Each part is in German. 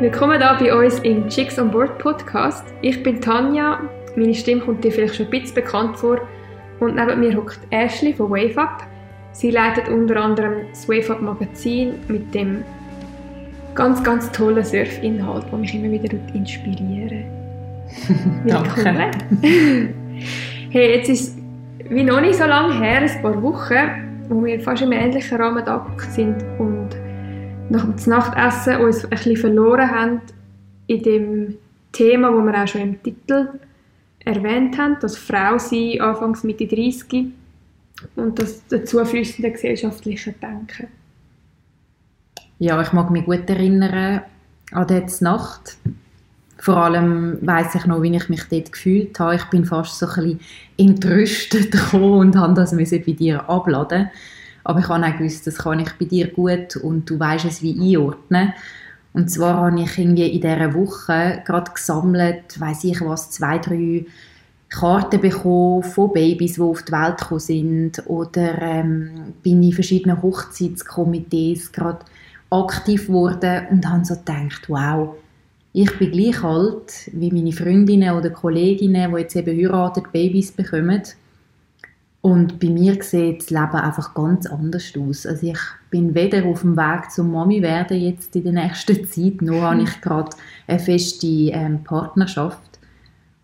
Willkommen hier bei uns im Chicks on Board Podcast. Ich bin Tanja, meine Stimme kommt dir vielleicht schon ein bisschen bekannt vor. Und neben mir hockt Ashley von WaveUp. Sie leitet unter anderem das WaveUp Magazin mit dem ganz, ganz tollen Surfinhalt, der mich immer wieder inspiriert. Danke. hey, jetzt ist es wie noch nicht so lange her, ein paar Wochen, wo wir fast im ähnlichen Rahmen da sind und nach dem Nachtessen uns ein bisschen verloren haben in dem Thema, wo wir auch schon im Titel erwähnt haben, das Frau sein, anfangs Mitte 30 und das dazu gesellschaftliche Denken. Ja, ich mag mich gut erinnern an diese Nacht. Vor allem weiß ich noch, wie ich mich dort gefühlt habe. Ich bin fast so ein bisschen entrüstet und habe das bei dir abladen aber ich habe auch gewusst, das kann ich bei dir gut und du weißt es wie einordnen. Und zwar habe ich irgendwie in dieser Woche gerade gesammelt, weiß ich was, zwei, drei Karten bekommen von Babys, die auf die Welt gekommen sind oder ähm, bin in verschiedenen Hochzeitskomitees gerade aktiv geworden und habe so gedacht, wow, ich bin gleich alt wie meine Freundinnen oder Kolleginnen, die jetzt eben heiraten, Babys bekommen und bei mir sieht das Leben einfach ganz anders aus. Also ich bin weder auf dem Weg zum Mami werden jetzt in der nächsten Zeit, noch habe ich gerade eine feste ähm, Partnerschaft.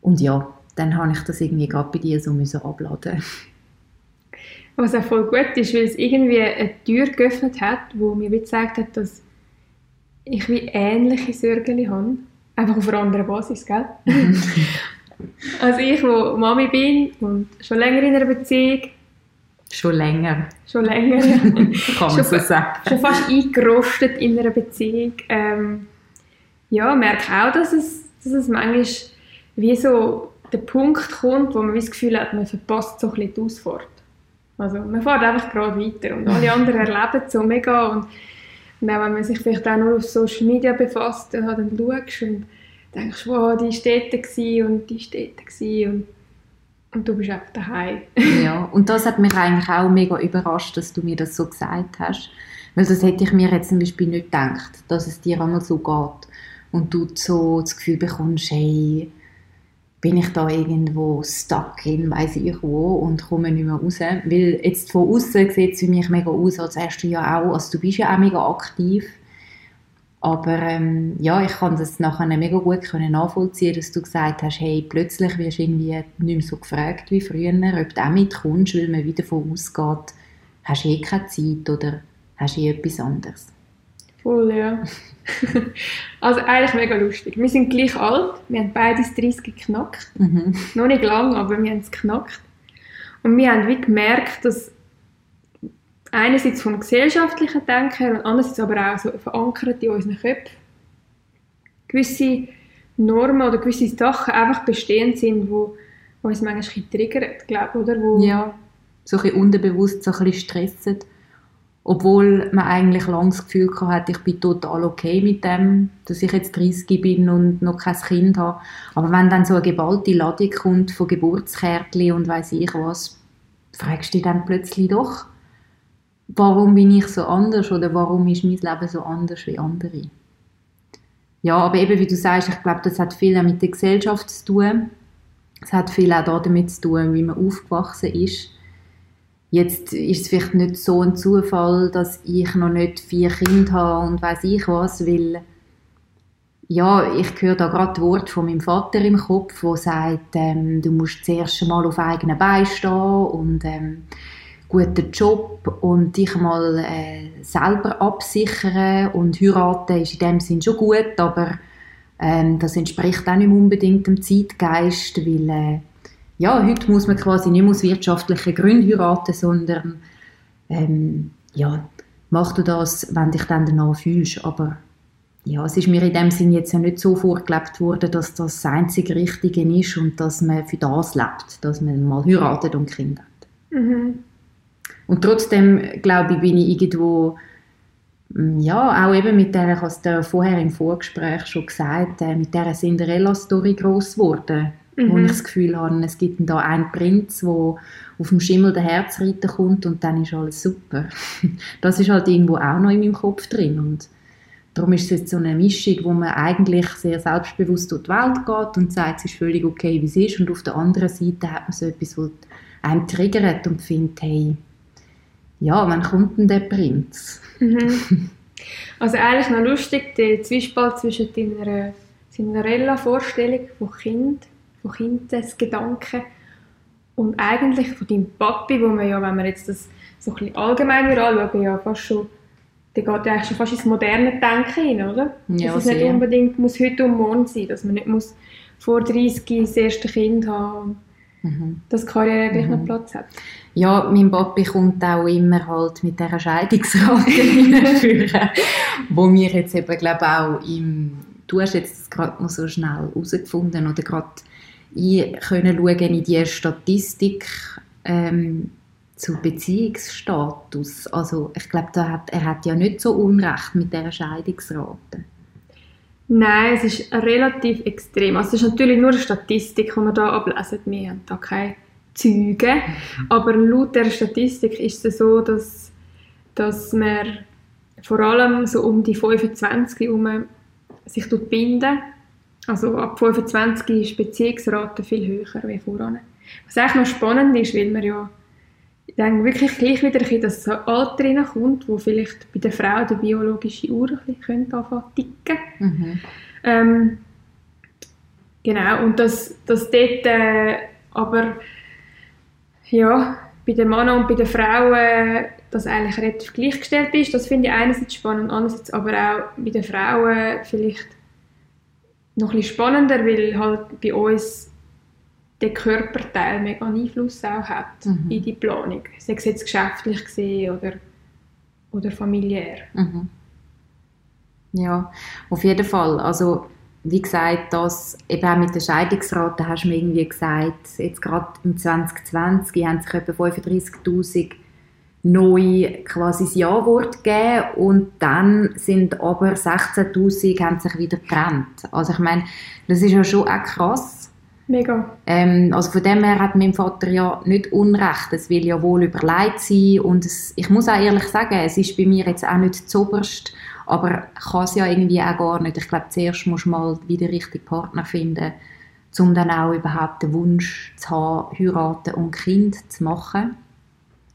Und ja, dann habe ich das irgendwie gerade bei dir so müssen abladen. Was auch voll gut ist, weil es irgendwie eine Tür geöffnet hat, wo mir wie gezeigt hat, dass ich wie ähnliche Sorgen habe. Einfach auf einer anderen Basis, gell? Also ich, wo Mami bin und schon länger in einer Beziehung. Schon länger. Schon länger, ja. Kann man so sagen. Schon fast eingerostet in einer Beziehung. Ähm, ja, merke auch, dass es, dass es manchmal wie so der Punkt kommt, wo man das Gefühl hat, man verpasst so ein bisschen die Ausfahrt. Also man fährt einfach gerade weiter und alle anderen erleben es so mega und, und auch wenn man sich vielleicht auch nur auf Social Media befasst, dann, dann schaust und denkst, wow, die dort und die dort und, und du bist einfach daheim. ja, und das hat mich eigentlich auch mega überrascht, dass du mir das so gesagt hast. Weil das hätte ich mir jetzt zum Beispiel nicht gedacht, dass es dir einmal so geht. Und du so das Gefühl bekommst, hey, bin ich da irgendwo stuck in, weiß ich wo und komme nicht mehr raus. Weil jetzt von außen sieht es für mich mega aus, als wärst du ja auch, also du bist ja auch mega aktiv aber ähm, ja, ich kann das nachher mega gut können nachvollziehen, dass du gesagt hast, hey, plötzlich wirst du irgendwie nicht mehr so gefragt wie früher, ob du auch mitkommst, weil man wieder davon ausgeht, hast du eh keine Zeit oder hast du eh etwas anderes. Voll, ja. also eigentlich mega lustig. Wir sind gleich alt, wir haben beide 30 geknackt. Mhm. Noch nicht lang, aber wir haben es geknackt. Und wir haben wie gemerkt, dass einerseits vom gesellschaftlichen Denken und andererseits aber auch so verankert in unseren Köpfen gewisse Normen oder gewisse Sachen einfach bestehend sind, wo, wo uns manchmal triggern, glaube oder? Wo ja, so ein unterbewusst, so ein bisschen stressen. Obwohl man eigentlich lange das Gefühl hatte, ich bin total okay mit dem, dass ich jetzt 30 bin und noch kein Kind habe. Aber wenn dann so eine geballte Ladung kommt von Geburtskärtchen und weiß ich was, fragst du dich dann plötzlich doch, warum bin ich so anders oder warum ist mein Leben so anders wie andere. Ja, aber eben wie du sagst, ich glaube, das hat viel mit der Gesellschaft zu tun. Es hat viel auch damit zu tun, wie man aufgewachsen ist. Jetzt ist es vielleicht nicht so ein Zufall, dass ich noch nicht vier Kinder habe und weiß ich was, weil ja, ich höre da gerade Wort von meinem Vater im Kopf, wo sagt, ähm, du musst zuerst mal auf eigenen Beinen stehen und ähm, guten Job und dich mal äh, selber absichern und heiraten ist in dem Sinn schon gut, aber ähm, das entspricht auch nicht unbedingt dem Zeitgeist, weil äh, ja, heute muss man quasi nicht aus wirtschaftlichen Gründen heiraten, sondern ähm, ja, mach du das, wenn dich dann danach fühlst, aber ja, es ist mir in dem Sinn jetzt ja nicht so vorgelebt worden, dass das das einzige Richtige ist und dass man für das lebt, dass man mal heiratet und Kinder hat. Mhm. Und trotzdem, glaube ich, bin ich irgendwo, mm, ja, auch eben mit der, ich habe es vorher im Vorgespräch schon gesagt, äh, mit dieser Cinderella-Story gross geworden. Mhm. Wo ich das Gefühl habe, es gibt da einen Prinz, der auf dem Schimmel der Herzreiter kommt und dann ist alles super. Das ist halt irgendwo auch noch in meinem Kopf drin und darum ist es jetzt so eine Mischung, wo man eigentlich sehr selbstbewusst durch die Welt geht und sagt, es ist völlig okay, wie es ist. Und auf der anderen Seite hat man so etwas, was einem triggert und findet, hey, ja, wann kommt denn der Prinz? Mhm. Also eigentlich noch lustig, der Zwiespalt zwischen deiner Cinderella-Vorstellung von Kind, von Kindesgedanken und eigentlich von deinem Papi, wo man ja, wenn man jetzt das so ein bisschen allgemeiner anschauen, ja fast schon, der geht ja eigentlich schon fast ins moderne Denken hin, oder? Ja, dass es nicht unbedingt muss heute und morgen sein, dass man nicht muss vor 30 das erste Kind haben Mhm. dass die Karriere gleich noch Mhm. Platz hat. Ja, mein Papi kommt auch immer halt mit dieser Scheidungsrate hinführen, wo wir jetzt eben, glaube auch im, du hast jetzt gerade noch so schnell herausgefunden oder gerade können schauen in die Statistik ähm, zu Beziehungsstatus. Also ich glaube, hat, er hat ja nicht so Unrecht mit dieser Scheidungsrate. Nein, es ist relativ extrem. Also es ist natürlich nur eine Statistik, die wir hier ablesen. Wir haben da keine Züge. Aber laut der Statistik ist es so, dass, dass man vor allem so um die 25 herum sich binden. Also ab 25 ist die Beziehungsrate viel höher als voran. Was eigentlich noch spannend ist, weil man ja denke wirklich gleich wieder bisschen das Alter reinkommt, wo vielleicht bei der Frau die biologische Uhr ein bisschen anfangen ticken. Mhm. Ähm, genau, und dass, dass dort äh, aber ja, bei den Männern und bei den Frauen das eigentlich relativ gleichgestellt ist, das finde ich einerseits spannend, andererseits aber auch bei den Frauen vielleicht noch ein bisschen spannender, weil halt bei uns der Körperteil mega Einfluss auch hat Mhm. in die Planung, sei es jetzt geschäftlich gesehen oder, oder familiär. Mhm. Ja, auf jeden Fall. Also, wie gesagt, das eben auch mit der Scheidungsrate hast du mir irgendwie gesagt, jetzt gerade im 2020 haben sich etwa 35'000 neu quasi das Ja-Wort gegeben und dann sind aber 16'000 haben sich wieder getrennt. Also ich meine, das ist ja schon auch krass. Mega. Ähm, also von dem her hat mein Vater ja nicht Unrecht. Es will ja wohl überlegt sein und es, ich muss auch ehrlich sagen, es ist bei mir jetzt auch nicht zoberst, aber kann es ja irgendwie auch gar nicht. Ich glaube, zuerst musst du mal wieder richtigen Partner finden, um dann auch überhaupt den Wunsch zu haben, heiraten und Kind zu machen.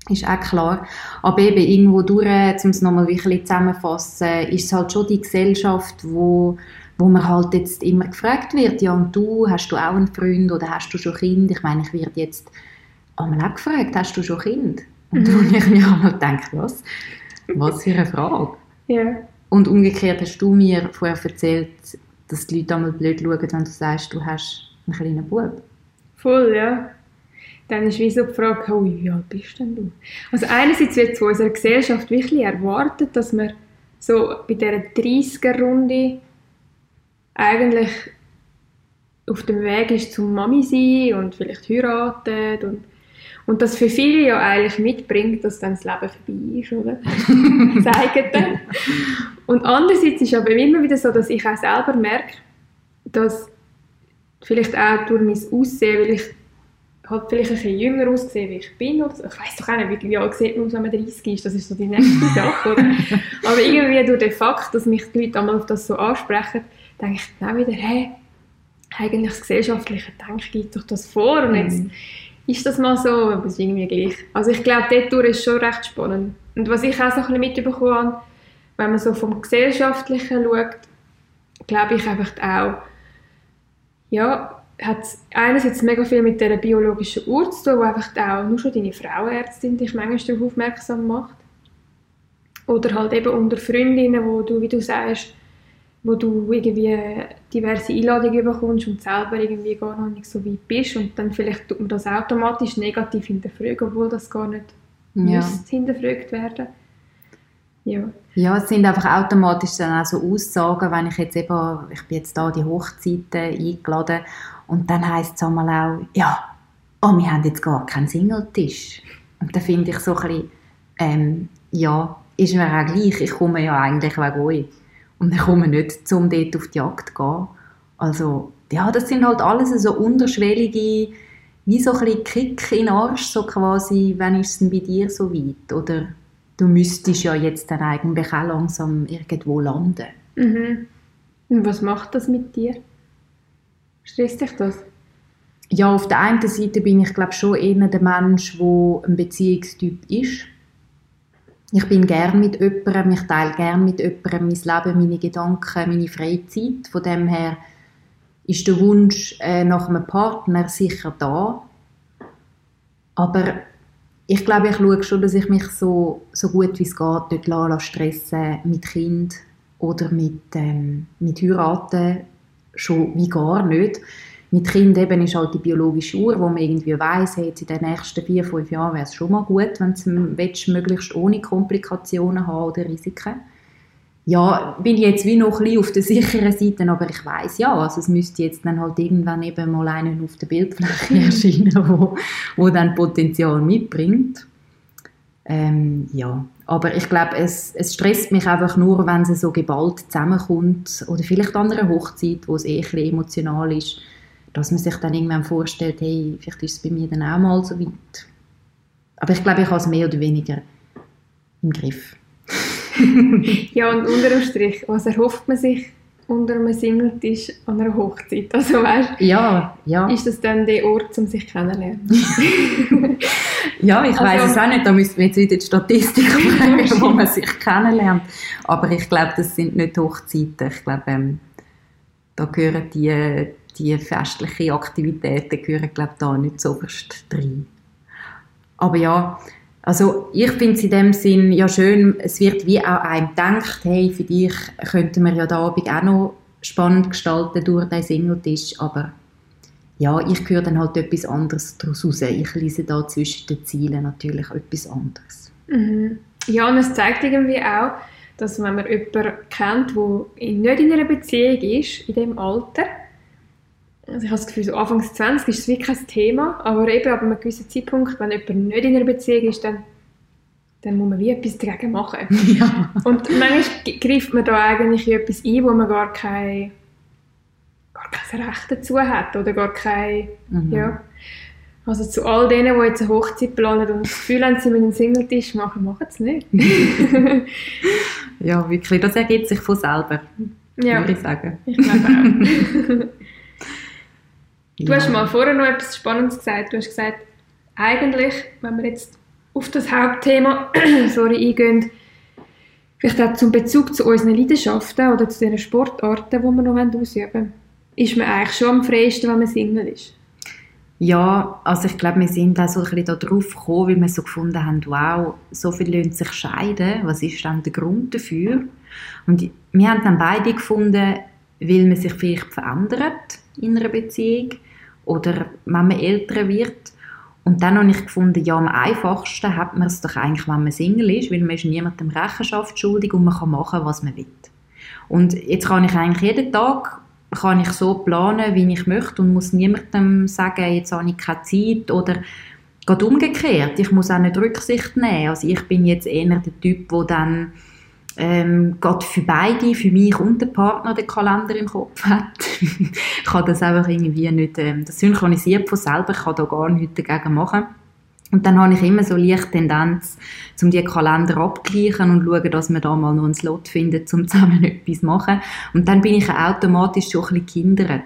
Ist auch klar. Aber eben irgendwo durch, um es nochmal ein bisschen zusammenzufassen, ist es halt schon die Gesellschaft, wo wo man halt jetzt immer gefragt wird, ja und du, hast du auch einen Freund oder hast du schon Kind? Ich meine, ich werde jetzt einmal auch gefragt, hast du schon Kind? Und Mhm. wo ich mir einmal denke, was? Was für eine Frage. Ja. Und umgekehrt hast du mir vorher erzählt, dass die Leute einmal blöd schauen, wenn du sagst, du hast einen kleinen Bub. Voll, ja. Dann ist wie so die Frage, oh, wie alt bist denn du? Also einerseits wird von unserer Gesellschaft wirklich erwartet, dass man so bei dieser 30er-Runde eigentlich auf dem Weg ist zum Mami sein und vielleicht heiratet und, und das für viele ja eigentlich mitbringt, dass dann das Leben vorbei ist, oder? Dann. Und andererseits ist aber immer wieder so, dass ich auch selber merke, dass vielleicht auch durch mein Aussehen, weil ich halt vielleicht ein bisschen jünger aussehe, wie ich bin. Oder so. Ich weiß doch auch nicht, wie, wie alt sieht man aus, wenn man 30 ist. Das ist so die nächste Sache. Oder? Aber irgendwie durch den Fakt, dass mich die Leute einmal auf das so ansprechen, denke ich dann auch wieder, hey, eigentlich das gesellschaftliche Denken gibt doch das vor und jetzt ist das mal so, aber es ist irgendwie gleich. Also ich glaube, dort ist schon recht spannend. Und was ich auch so ein bisschen mitbekommen habe, wenn man so vom Gesellschaftlichen schaut, glaube ich einfach auch, ja, hat einerseits mega viel mit dieser biologischen Uhr zu tun, wo einfach auch nur schon deine Frauenärztin dich manchmal darauf aufmerksam macht. Oder halt eben unter Freundinnen, wo du, wie du sagst, wo du irgendwie diverse Einladungen bekommst und selber irgendwie gar noch nicht so weit bist und dann vielleicht tut man das automatisch negativ hinterfragen, obwohl das gar nicht Ja. müsste hinterfragt werden. Ja. Ja, es sind einfach automatisch dann auch so Aussagen, wenn ich jetzt eben, ich bin jetzt da die Hochzeiten eingeladen und dann heisst es einmal auch, ja, oh, wir haben jetzt gar keinen Singletisch. Und da finde ich so ein bisschen, ähm, ja, ist mir auch gleich, ich komme ja eigentlich wegen euch. Und ich komme nicht, um dort auf die Jagd zu gehen. Also, ja, das sind halt alles so unterschwellige, wie so ein bisschen Kick in den Arsch, so quasi, wenn ist es denn bei dir so weit? Oder du müsstest ja jetzt dann eigentlich auch langsam irgendwo landen. Mhm. Und was macht das mit dir? Stresst dich das? Ja, auf der einen Seite bin ich glaube schon eher der Mensch, der ein Beziehungstyp ist. Ich bin gern mit jemandem, ich teile gern mit jemandem mein Leben, meine Gedanken, meine Freizeit. Von dem her ist der Wunsch äh, nach einem Partner sicher da. Aber ich glaube, ich schaue schon, dass ich mich so, so gut wie es geht dort stressen mit Kind oder mit, ähm, mit Heiraten schon wie gar nicht. Mit Kind eben ist halt die biologische Uhr, wo man irgendwie weiss, hey, in den nächsten vier, fünf Jahren wäre es schon mal gut, wenn du möglichst ohne Komplikationen haben oder Risiken. Ja, bin ich jetzt wie noch ein bisschen auf der sicheren Seite, aber ich weiß ja, also es müsste jetzt dann halt irgendwann eben mal einen auf der Bildfläche erscheinen, wo, wo dann Potenzial mitbringt. Ähm, ja, aber ich glaube, es, es stresst mich einfach nur, wenn es so geballt zusammenkommt oder vielleicht an einer Hochzeit, wo es eh ein bisschen emotional ist, dass man sich dann irgendwann vorstellt, hey, vielleicht ist es bei mir dann auch mal so weit. Aber ich glaube, ich habe es mehr oder weniger im Griff. ja, und unter dem Strich, was erhofft man sich unter einem Singletisch an einer Hochzeit? Also weißt, ja, ja. ist das dann der Ort, um sich kennenzulernen? ja, ich also, weiß es auch nicht, da müssen wir jetzt wieder die Statistik fragen, wo man sich kennenlernt. Aber ich glaube, das sind nicht Hochzeiten. Ich glaube, ähm, da gehören die die festlichen Aktivitäten gehören, glaube ich, da nicht so rein. Aber ja, also ich finde es in dem Sinn ja schön, es wird wie auch einem gedacht, hey, für dich könnten wir ja den Abend auch noch spannend gestalten durch den Singletisch, aber ja, ich höre dann halt etwas anderes daraus raus. Ich lese da zwischen den Zielen natürlich etwas anderes. Mhm. Ja, und es zeigt irgendwie auch, dass wenn man jemanden kennt, der nicht in einer Beziehung ist, in dem Alter, also ich habe das Gefühl, so Anfangs 20 ist es wirklich kein Thema, aber eben ab einem gewissen Zeitpunkt, wenn jemand nicht in einer Beziehung ist, dann, dann muss man wie etwas dagegen machen. Ja. Und manchmal greift man da eigentlich in etwas ein, wo man gar kein, gar kein Recht dazu hat oder gar kein, mhm. ja. Also zu all denen, die jetzt eine Hochzeit planen und das Gefühl haben, sie mit einem Singletisch machen, machen es nicht. ja, wirklich, das ergibt sich von selber, ja. würde ich sagen. Ich glaube auch. Du hast mal vorher noch etwas Spannendes gesagt. Du hast gesagt, eigentlich, wenn wir jetzt auf das Hauptthema sorry, eingehen, vielleicht auch zum Bezug zu unseren Leidenschaften oder zu den Sportarten, die wir noch ausüben wollen, ist man eigentlich schon am freiesten, wenn man Single ist. Ja, also ich glaube, wir sind auch so ein bisschen darauf gekommen, weil wir so gefunden haben, wow, so viele lassen sich scheiden, was ist dann der Grund dafür? Und wir haben dann beide gefunden, weil man sich vielleicht verändert in einer Beziehung oder wenn man älter wird. Und dann habe ich gefunden, ja, am einfachsten hat man es doch eigentlich, wenn man Single ist, weil man ist niemandem Rechenschaft schuldig und man kann machen, was man will. Und jetzt kann ich eigentlich jeden Tag kann ich so planen, wie ich möchte und muss niemandem sagen, jetzt habe ich keine Zeit oder gerade umgekehrt. Ich muss auch nicht Rücksicht nehmen. Also ich bin jetzt eher der Typ, der dann ähm, gerade für beide, für mich und den Partner, den Kalender im Kopf hat. ich kann das einfach irgendwie nicht, ähm, das synchronisiert von selber, ich kann da gar nichts dagegen machen. Und dann habe ich immer so leicht Tendenz, um die Kalender abzugleichen und schauen, dass wir da mal noch einen Slot finden, um zusammen etwas zu machen. Und dann bin ich automatisch schon ein bisschen kindert.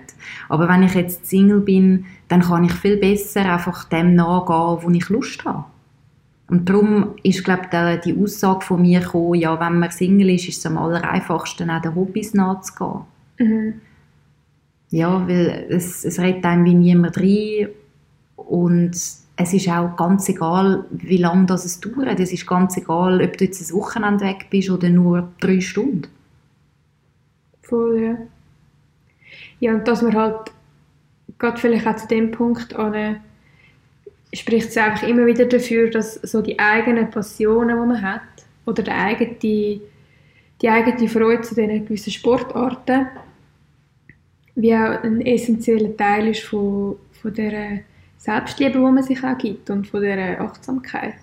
Aber wenn ich jetzt Single bin, dann kann ich viel besser einfach dem nachgehen, wo ich Lust habe. Und darum ist, glaube ich, die Aussage von mir gekommen, ja, wenn man Single ist, ist es am aller einfachsten, auch den Hobbys nachzugehen. Mhm. Ja, weil es, es redet einem wie niemand rein und es ist auch ganz egal, wie lange das es dauert. Es ist ganz egal, ob du jetzt ein Wochenende weg bist oder nur drei Stunden. Voll, ja. Ja, und dass man halt gerade vielleicht auch zu dem Punkt an spricht es einfach immer wieder dafür, dass so die eigenen Passionen, die man hat, oder die eigene, die eigene Freude zu diesen gewissen Sportarten, wie auch ein essentieller Teil ist von, von der Selbstliebe, die man sich auch gibt und von der Achtsamkeit.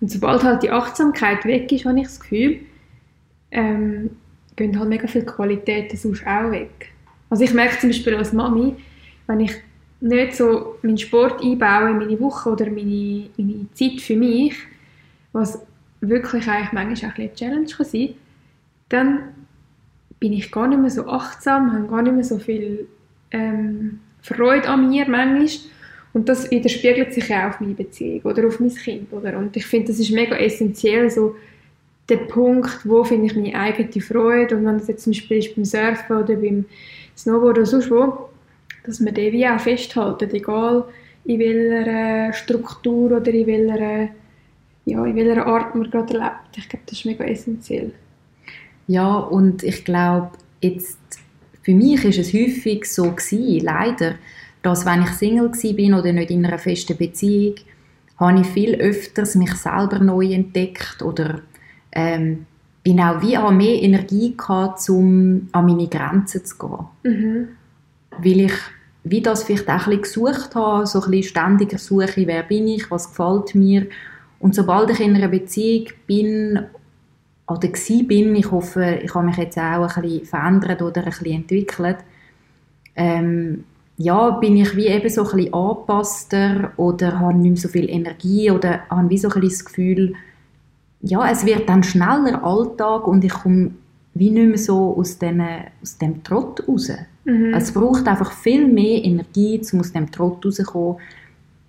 Und sobald halt die Achtsamkeit weg ist, habe ich das Gefühl, ähm, gehen halt mega viele Qualitäten sonst auch weg. Also ich merke zum Beispiel als Mami, wenn ich nicht so meinen Sport einbauen in meine Woche oder meine, meine Zeit für mich, was wirklich eigentlich manchmal auch ein eine Challenge kann sein dann bin ich gar nicht mehr so achtsam, habe gar nicht mehr so viel ähm, Freude an mir manchmal. Und das widerspiegelt sich auch auf meine Beziehung oder auf mein Kind. Oder? Und ich finde, das ist mega essentiell, so der Punkt, wo finde ich meine eigene Freude und wenn das jetzt zum Beispiel ist beim Surfen oder beim Snowboard oder sonst wo, dass man den wie auch festhalten, egal in welcher Struktur oder in welcher, ja, in welcher Art man gerade lebt. Ich glaube, das ist mega essentiell. Ja, und ich glaube, jetzt, für mich ist es häufig so gewesen, leider, dass wenn ich Single bin oder nicht in einer festen Beziehung, habe ich viel öfters mich selber neu entdeckt oder ähm, bin auch wie an mehr Energie gehabt, um an meine Grenzen zu gehen. Mhm. Weil ich wie das vielleicht auch ein bisschen gesucht habe, so ein bisschen ständiger Suche, wer bin ich, was gefällt mir. Und sobald ich in einer Beziehung bin oder bin, ich hoffe, ich habe mich jetzt auch ein bisschen verändert oder ein bisschen entwickelt, ähm, ja, bin ich wie eben so ein bisschen angepasster oder habe nicht mehr so viel Energie oder habe wie so ein bisschen das Gefühl, ja, es wird dann schneller Alltag und ich komme wie nicht mehr so aus, den, aus dem Trott raus. Mhm. Also es braucht einfach viel mehr Energie, um aus dem Trott rauszukommen,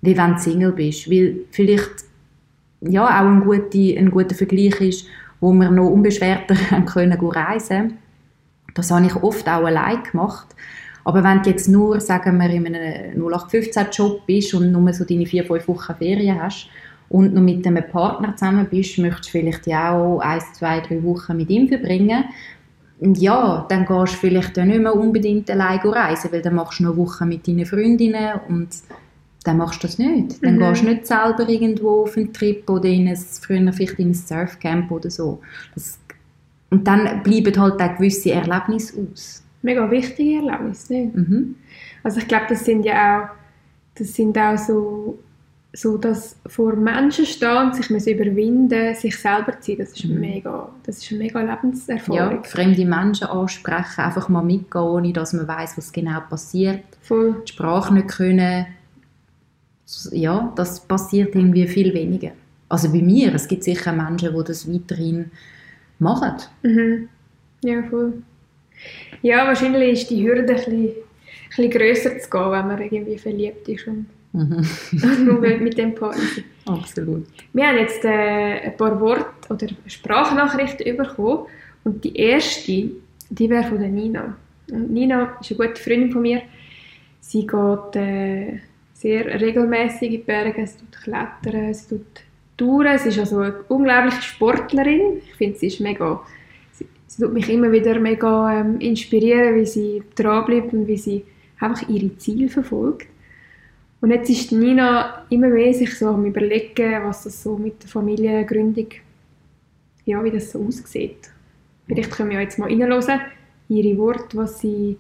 wie wenn du Single bist. Weil vielleicht ja, auch ein guter, ein guter Vergleich ist, wo wir noch unbeschwerter können reisen Das habe ich oft auch allein gemacht. Aber wenn du jetzt nur, sagen wir, in einem 0815-Job bist und nur so deine vier, fünf Wochen Ferien hast und noch mit einem Partner zusammen bist, möchtest du vielleicht ja auch ein, zwei, drei Wochen mit ihm verbringen. Und ja, dann gehst du vielleicht auch nicht mehr unbedingt allein reisen, weil dann machst du noch Wochen mit deinen Freundinnen und dann machst du das nicht. Dann mhm. gehst du nicht selber irgendwo auf einen Trip oder in ein, früher vielleicht in ein Surfcamp oder so. Das, und dann bleiben halt auch gewisse Erlebnisse aus. Mega wichtige Erlebnisse, nicht? Mhm. Also ich glaube, das sind ja auch, das sind auch so so dass vor Menschen stehen, sich müssen überwinden, sich selber zu sein, das ist mhm. mega, das ist eine mega Lebenserfahrung. Ja, fremde Menschen ansprechen, einfach mal mitgehen, ohne dass man weiß, was genau passiert. Voll. Die Sprache nicht können, ja, das passiert irgendwie viel weniger. Also bei mir, es gibt sicher Menschen, die das weiterhin machen. Mhm. Ja, voll. Ja, wahrscheinlich ist die Hürde ein bisschen, ein bisschen grösser zu gehen, wenn man irgendwie verliebt ist und Mhm. Nur mit dem Partner. Absolut. Wir haben jetzt äh, ein paar Worte oder Sprachnachrichten bekommen und die erste, die wäre von der Nina. Und Nina ist eine gute Freundin von mir. Sie geht äh, sehr regelmäßig in die Berge, sie tut klettern, sie tut touren. Sie ist also eine unglaubliche Sportlerin. Ich finde, sie ist mega, sie, sie tut mich immer wieder mega ähm, inspirieren, wie sie dranbleibt und wie sie einfach ihre Ziele verfolgt. Und jetzt ist Nina immer mehr sich so am überlegen, was das so mit der Familiengründung, ja, wie das so aussieht. Vielleicht können wir jetzt mal reinhören, ihre Worte, was sie,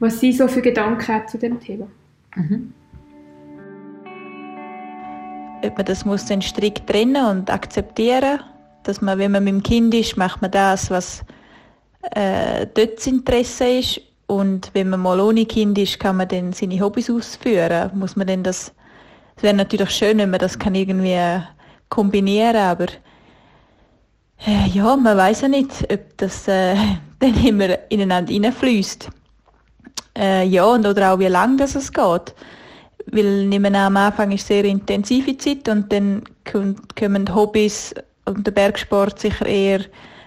was sie so für Gedanken hat zu dem Thema. Mhm. Ob man das muss dann strikt trennen und akzeptieren, dass man, wenn man mit dem Kind ist, macht man das, was äh, dort das Interesse ist und wenn man mal ohne Kind ist, kann man dann seine Hobbys ausführen. Muss man denn das, es wäre natürlich schön, wenn man das kann irgendwie kombinieren, aber äh, ja, man weiß ja nicht, ob das äh, dann immer ineinander hineinfließt. Äh, ja, und oder auch wie lange das es geht. Weil nehmen am Anfang ist sehr intensive Zeit und dann kommen Hobbys und der Bergsport sicher eher,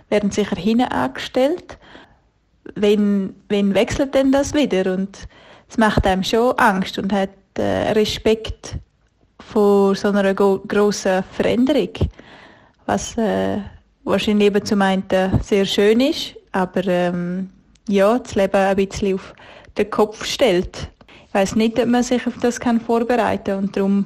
werden sicher hinten angestellt wenn, wenn wechselt denn das wieder? Und es macht einem schon Angst und hat äh, Respekt vor so einer grossen Veränderung, was äh, wahrscheinlich eben zum einen sehr schön ist, aber ähm, ja, das Leben ein bisschen auf den Kopf stellt. Ich weiß nicht, ob man sich auf das kann vorbereiten kann und darum,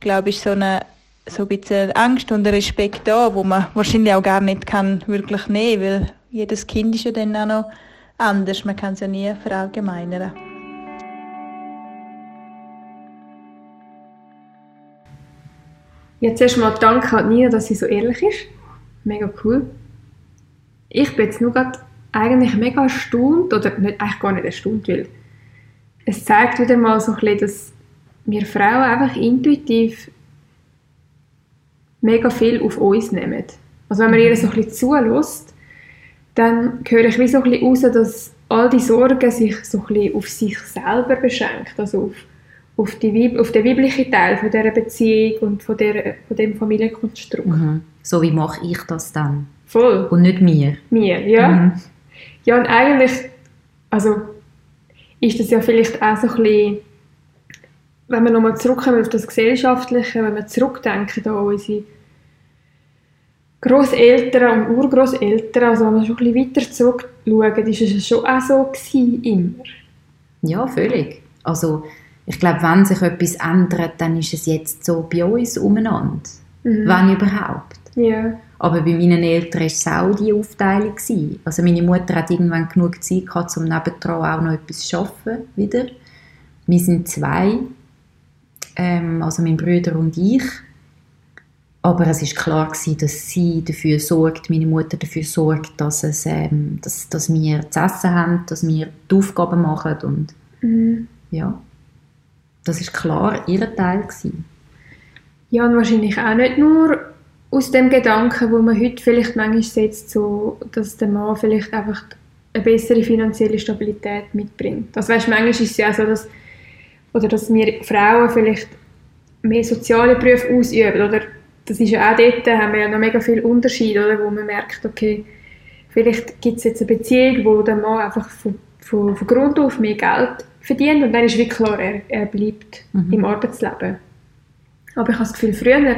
glaube ich, so eine so ein bisschen Angst und Respekt da, wo man wahrscheinlich auch gar nicht kann wirklich nehmen, weil jedes Kind ist ja dann auch noch anders. Man kann es ja nie verallgemeinern. Jetzt erstmal danke an Nina, dass sie so ehrlich ist. Mega cool. Ich bin jetzt nur gerade eigentlich mega erstaunt, oder nicht, eigentlich gar nicht erstaunt, weil es zeigt wieder mal so ein bisschen, dass wir Frauen einfach intuitiv mega viel auf uns nehmen. Also wenn man ihr so ein bisschen zulässt, dann höre ich wie so ein bisschen raus, dass all die Sorgen sich so ein bisschen auf sich selber beschränkt, also auf, auf, die, auf den weiblichen Teil von dieser Beziehung und von, der, von dem Familienkonstrukt. Mhm. So wie mache ich das dann? Voll. Und nicht mir? Mir, ja. Mhm. Ja, und eigentlich, also ist das ja vielleicht auch so ein bisschen, wenn wir nochmal zurückkommen auf das Gesellschaftliche, wenn wir zurückdenken an unsere Großeltern und Urgroßeltern, also wenn wir schon ein bisschen weiter zurückschauen, ist es schon auch so gewesen, immer. Ja, völlig. Also ich glaube, wenn sich etwas ändert, dann ist es jetzt so bei uns umeinander. Mhm. Wenn überhaupt. Ja. Aber bei meinen Eltern war es auch die Aufteilung. Gewesen. Also meine Mutter hat irgendwann genug Zeit gehabt, um nebendran auch noch etwas zu arbeiten wieder. Wir sind zwei, ähm, also mein Bruder und ich. Aber es ist klar gewesen, dass sie dafür sorgt, meine Mutter dafür sorgt, dass, es, ähm, dass, dass wir zu essen haben, dass wir die Aufgaben machen und Mhm. ja, das ist klar ihr Teil gewesen. Ja, und wahrscheinlich auch nicht nur aus dem Gedanken, wo man heute vielleicht manchmal setzt, so, dass der Mann vielleicht einfach eine bessere finanzielle Stabilität mitbringt. Also weißt, manchmal ist es ja so, dass, oder dass wir Frauen vielleicht mehr soziale Berufe ausüben, oder das ist ja auch dort, haben wir ja noch mega viel Unterschied, oder, wo man merkt, okay, vielleicht gibt es jetzt eine Beziehung, wo der Mann einfach von, von, von Grund auf mehr Geld verdient und dann ist wie klar, er, er bleibt Mhm. im Arbeitsleben. Aber ich habe das Gefühl, früher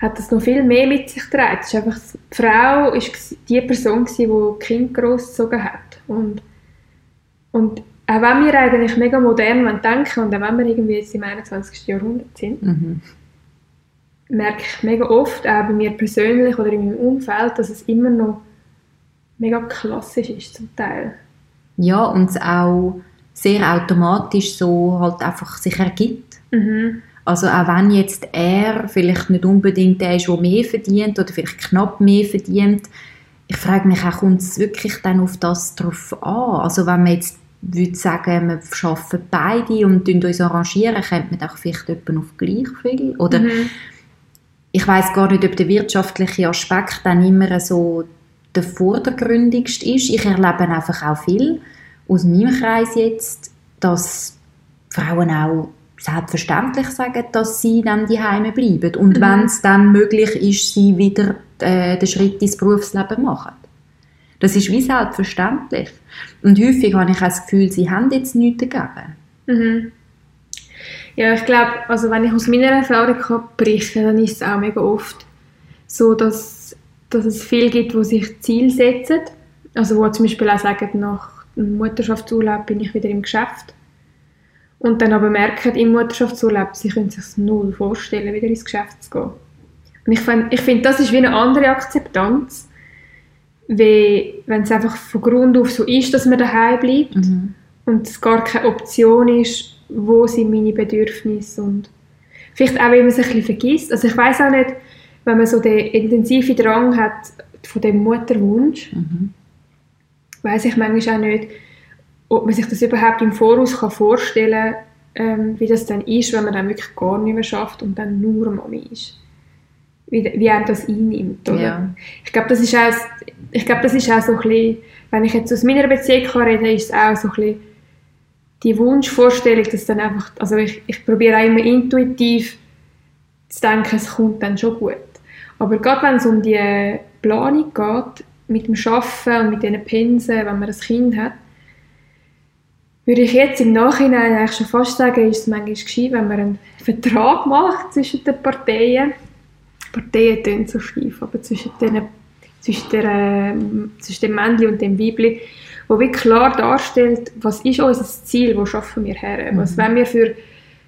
hat das noch viel mehr mit sich getragen. Es ist einfach, die Frau ist die Person, gewesen, die die Kinder großgezogen hat. Und, und auch wenn wir eigentlich mega modern denken und auch wenn wir irgendwie jetzt im 21. Jahrhundert sind, Mhm. Merke ich mega oft, auch bei mir persönlich oder in meinem Umfeld, dass es immer noch mega klassisch ist zum Teil. Ja, und es auch sehr automatisch so halt einfach sich ergibt. Mhm. Also auch wenn jetzt er vielleicht nicht unbedingt der ist, der mehr verdient oder vielleicht knapp mehr verdient, ich frage mich auch, kommt es wirklich dann auf das drauf an? Also wenn man jetzt würde sagen, wir arbeiten beide und uns arrangieren, könnte man doch vielleicht jemanden auf gleich viel? Oder Mhm. Ich weiß gar nicht, ob der wirtschaftliche Aspekt dann immer so der vordergründigste ist. Ich erlebe einfach auch viel aus meinem Kreis jetzt, dass Frauen auch selbstverständlich sagen, dass sie dann die Heime bleiben und Mhm. wenn es dann möglich ist, sie wieder äh, den Schritt ins Berufsleben machen. Das ist wie selbstverständlich. Und häufig habe ich auch das Gefühl, sie haben jetzt nichts dagegen. Mhm. Ja, ich glaube, also wenn ich aus meiner Erfahrung kann berichten dann ist es auch mega oft so, dass, dass es viele gibt, die sich Ziel setzen. Also wo zum Beispiel auch sagen, nach dem Mutterschaftsurlaub bin ich wieder im Geschäft. Und dann aber merken im Mutterschaftsurlaub, sie können sich null vorstellen, wieder ins Geschäft zu gehen. Und ich finde, ich find, das ist wie eine andere Akzeptanz, wie wenn es einfach von Grund auf so ist, dass man daheim bleibt Mhm. und es gar keine Option ist, wo sind meine Bedürfnisse und vielleicht auch, wenn man sich ein bisschen vergisst. Also ich weiß auch nicht, wenn man so den intensiven Drang hat von dem Mutterwunsch, Mhm. weiß ich manchmal auch nicht, ob man sich das überhaupt im Voraus kann vorstellen kann, ähm, wie das dann ist, wenn man dann wirklich gar nicht mehr schafft und dann nur Mami ist. Wie, wie einem das einnimmt, oder? Ja. Ich glaube, das ist auch, ich glaube, das ist auch so ein bisschen, wenn ich jetzt aus meiner Beziehung kann reden, ist es auch so ein bisschen die Wunschvorstellung, dass dann einfach, also ich, ich probiere auch immer intuitiv zu denken, es kommt dann schon gut. Aber gerade wenn es um die Planung geht, mit dem Arbeiten und mit diesen Pensen, wenn man ein Kind hat, würde ich jetzt im Nachhinein eigentlich schon fast sagen, ist es manchmal gescheit, wenn man einen Vertrag macht zwischen den Parteien. Parteien tönen so steif, aber zwischen, den, zwischen, der, ähm, zwischen dem Männchen und dem Weibli, wo wie klar darstellt, was ist unser Ziel, wo schaffen wir her, was wollen wir für,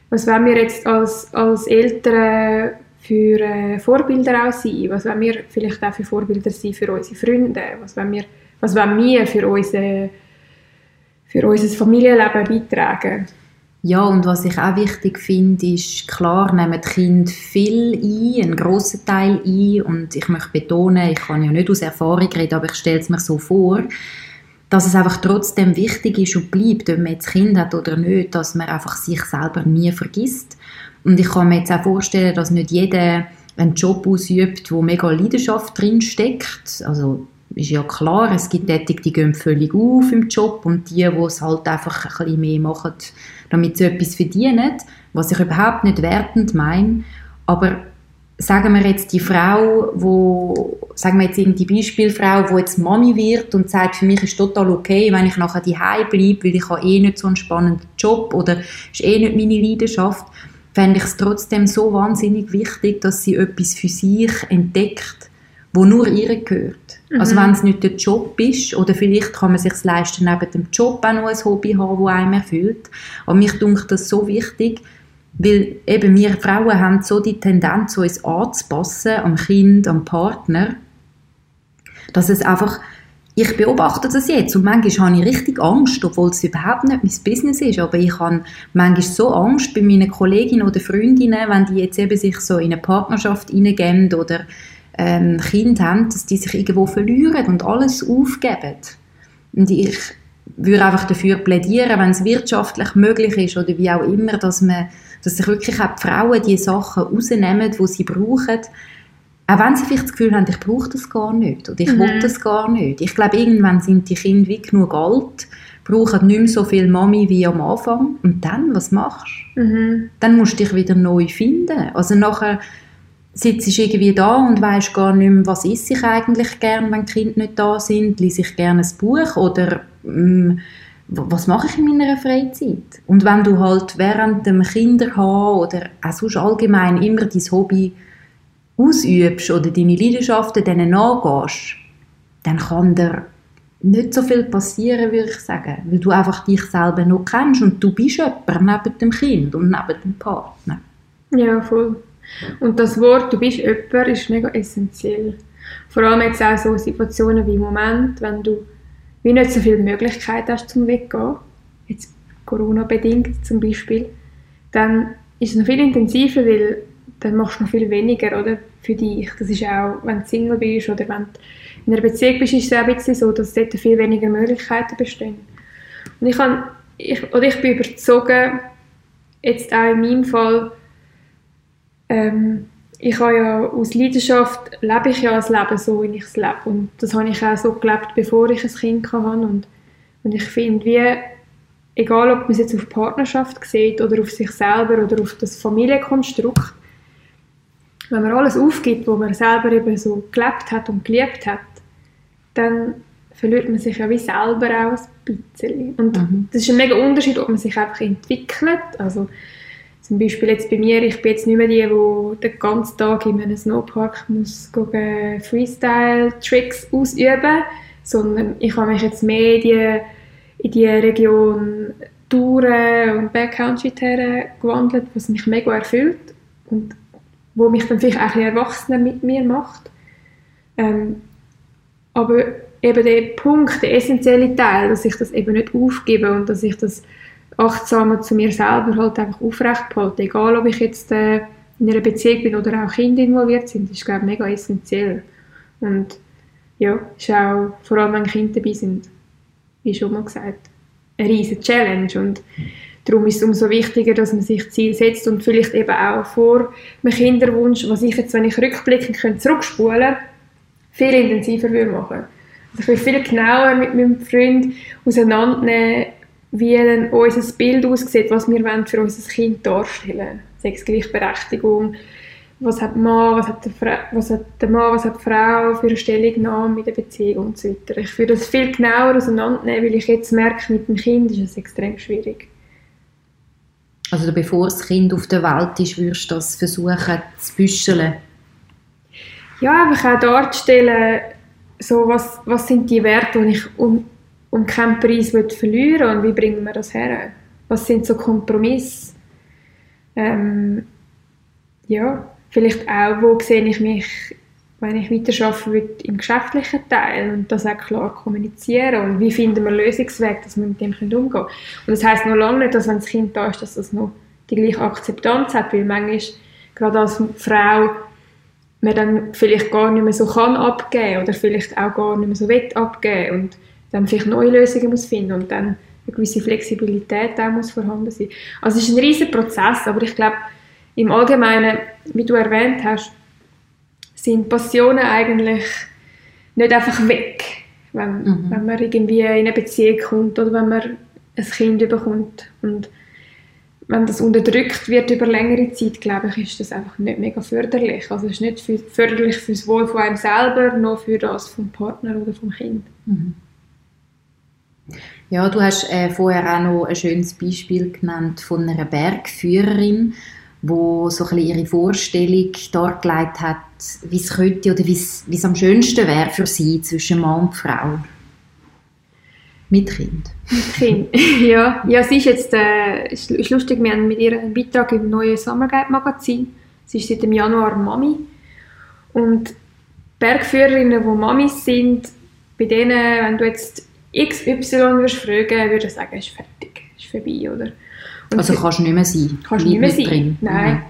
was wollen wir jetzt als, als Eltern für äh, Vorbilder auch sein, was wollen wir vielleicht auch für Vorbilder sein für unsere Freunde, was wollen wir, was wollen wir für unsere für unser Familienleben beitragen. Ja, und was ich auch wichtig finde, ist, klar nehmen die Kinder viel ein, einen grossen Teil ein. Und ich möchte betonen, ich kann ja nicht aus Erfahrung reden, aber ich stelle es mir so vor, dass es einfach trotzdem wichtig ist und bleibt, ob man jetzt Kind hat oder nicht, dass man einfach sich selber nie vergisst. Und ich kann mir jetzt auch vorstellen, dass nicht jeder einen Job ausübt, wo mega Leidenschaft drin steckt. Also ist ja klar, es gibt Tätige, die gehen völlig auf im Job und die, die es halt einfach ein bisschen mehr machen, damit sie etwas verdienen, was ich überhaupt nicht wertend meine, aber sagen wir jetzt die Frau, wo sagen wir jetzt die Beispielfrau, wo jetzt Mami wird und sagt, für mich ist total okay, wenn ich nachher die bleibe, weil ich habe eh nicht so einen spannenden Job oder ist eh nicht meine Leidenschaft, fände ich es trotzdem so wahnsinnig wichtig, dass sie etwas für sich entdeckt, wo nur ihr gehört. Mhm. Also wenn es nicht der Job ist, oder vielleicht kann man sich leisten, neben dem Job auch noch ein Hobby haben, das einem erfüllt. Aber mich dunkt das so wichtig, weil eben wir Frauen haben so die Tendenz, uns anzupassen am Kind, am Partner, dass es einfach, ich beobachte das jetzt und manchmal habe ich richtig Angst, obwohl es überhaupt nicht mein Business ist, aber ich habe manchmal so Angst bei meinen Kolleginnen oder Freundinnen, wenn die jetzt eben sich so in eine Partnerschaft hineingeben oder ähm, Kind haben, dass die sich irgendwo verlieren und alles aufgeben. Und ich würde einfach dafür plädieren, wenn es wirtschaftlich möglich ist oder wie auch immer, dass man, dass sich wirklich auch die Frauen die Sachen rausnehmen, die sie brauchen, auch wenn sie vielleicht das Gefühl haben, ich brauche das gar nicht oder ich mhm. will das gar nicht. Ich glaube, irgendwann sind die Kinder wie genug alt, brauchen nicht mehr so viel Mami wie am Anfang. Und dann, was machst du? Mhm. Dann musst du dich wieder neu finden. Also nachher sitzt du irgendwie da und weißt gar nicht mehr, was ist ich eigentlich gern, wenn die Kinder nicht da sind. Lese ich gerne ein Buch oder ähm, was mache ich in meiner Freizeit? Und wenn du halt während dem Kinderhaben oder auch sonst allgemein immer dein Hobby ausübst oder deine Leidenschaften denen nachgehst, dann kann dir nicht so viel passieren, würde ich sagen. Weil du einfach dich selber noch kennst und du bist jemand neben dem Kind und neben dem Partner. Ja, voll. Und das Wort «du bist jemand» ist mega essentiell. Vor allem jetzt auch so Situationen wie im Moment, wenn du wie nicht so viele Möglichkeiten hast zum Weggehen, jetzt Corona-bedingt zum Beispiel, dann ist es noch viel intensiver, weil dann machst du noch viel weniger oder, für dich. Das ist auch, wenn du Single bist oder wenn du in einer Beziehung bist, ist es auch ein bisschen so, dass dort viel weniger Möglichkeiten bestehen. Und ich, kann, ich, oder ich bin überzogen, jetzt auch in meinem Fall, ähm, ich habe ja aus Leidenschaft lebe ich ja das Leben so, wie ich es lebe. Und das habe ich auch so gelebt, bevor ich ein Kind hatte. Und, und ich finde, wie, egal ob man es jetzt auf Partnerschaft sieht oder auf sich selber oder auf das Familienkonstrukt, wenn man alles aufgibt, wo man selber eben so gelebt hat und geliebt hat, dann verliert man sich ja wie selber auch ein bisschen. Und mhm. das ist ein mega Unterschied, ob man sich einfach entwickelt, also zum Beispiel jetzt bei mir, ich bin jetzt nicht mehr die, die den ganzen Tag in einem Snowpark muss Freestyle-Tricks ausüben, sondern ich habe mich jetzt mehr in die, in die Region Touren und Backcountry gewandelt, was mich mega erfüllt und wo mich dann vielleicht auch ein bisschen erwachsener mit mir macht. Ähm, aber eben der Punkt, der essentielle Teil, dass ich das eben nicht aufgebe und dass ich das achtsamer zu mir selber halt einfach aufrecht behalte. Egal, ob ich jetzt äh, in einer Beziehung bin oder auch Kinder involviert sind, ist, glaube ich, mega essentiell. Und ja, ist auch, vor allem wenn Kinder dabei sind, wie schon mal gesagt, eine riesige Challenge und darum ist es umso wichtiger, dass man sich Ziel setzt und vielleicht eben auch vor einem Kinderwunsch, was ich jetzt, wenn ich rückblickend könnte, zurückspulen viel intensiver würde machen. Also ich will viel genauer mit meinem Freund auseinandernehmen, wie dann unser Bild aussieht, was wir für unser Kind darstellen wollen. Sei Gleichberechtigung, was hat, Mann, was, hat der was hat der Mann, was hat die Frau für eine Stellungnahme in der Beziehung und so weiter. Ich würde das viel genauer auseinandernehmen, weil ich jetzt merke, mit dem Kind ist es extrem schwierig. Also bevor das Kind auf der Welt ist, würdest du das versuchen zu büscheln? Ja, einfach auch darzustellen, so was, was sind die Werte, die ich um, um keinen Preis verlieren und wie bringen wir das her? Was sind so Kompromisse? Ähm, ja, vielleicht auch, wo sehe ich mich, wenn ich weiterarbeiten will, im geschäftlichen Teil und das auch klar kommunizieren und wie finden wir Lösungswege, dass wir mit dem umgehen können. Und das heisst noch lange nicht, dass wenn das Kind da ist, dass das noch die gleiche Akzeptanz hat, weil manchmal, gerade als Frau, man dann vielleicht gar nicht mehr so kann abgeben oder vielleicht auch gar nicht mehr so will abgeben und dann vielleicht neue Lösungen muss finden und dann eine gewisse Flexibilität auch muss vorhanden sein. Also es ist ein riesiger Prozess, aber ich glaube, im Allgemeinen, wie du erwähnt hast, sind Passionen eigentlich nicht einfach weg, wenn, Mhm. wenn man irgendwie in eine Beziehung kommt oder wenn man ein Kind bekommt. Und wenn das unterdrückt wird über längere Zeit, glaube ich, ist das einfach nicht mega förderlich. Also es ist nicht förderlich für das Wohl von einem selber, noch für das vom Partner oder vom Kind. Ja, du hast äh, vorher auch noch ein schönes Beispiel genannt von einer Bergführerin, wo so ein ihre Vorstellung dargelegt hat, wie es könnte oder wie es, am schönsten wäre für sie zwischen Mann und Frau. Mit Kind. Kind. ja, ja, sie ist jetzt, äh, ist, lustig, wir haben mit ihr einen Beitrag im neuen Summerguide Magazin. Sie ist seit dem Januar Mami. Und Bergführerinnen, die Mamis sind, bei denen, wenn du jetzt XY würdest fragen, würde ich sagen, ist fertig, ist vorbei, oder? Und Also kannst du nicht mehr sein. kannst du nicht mehr sein. drin. Nein.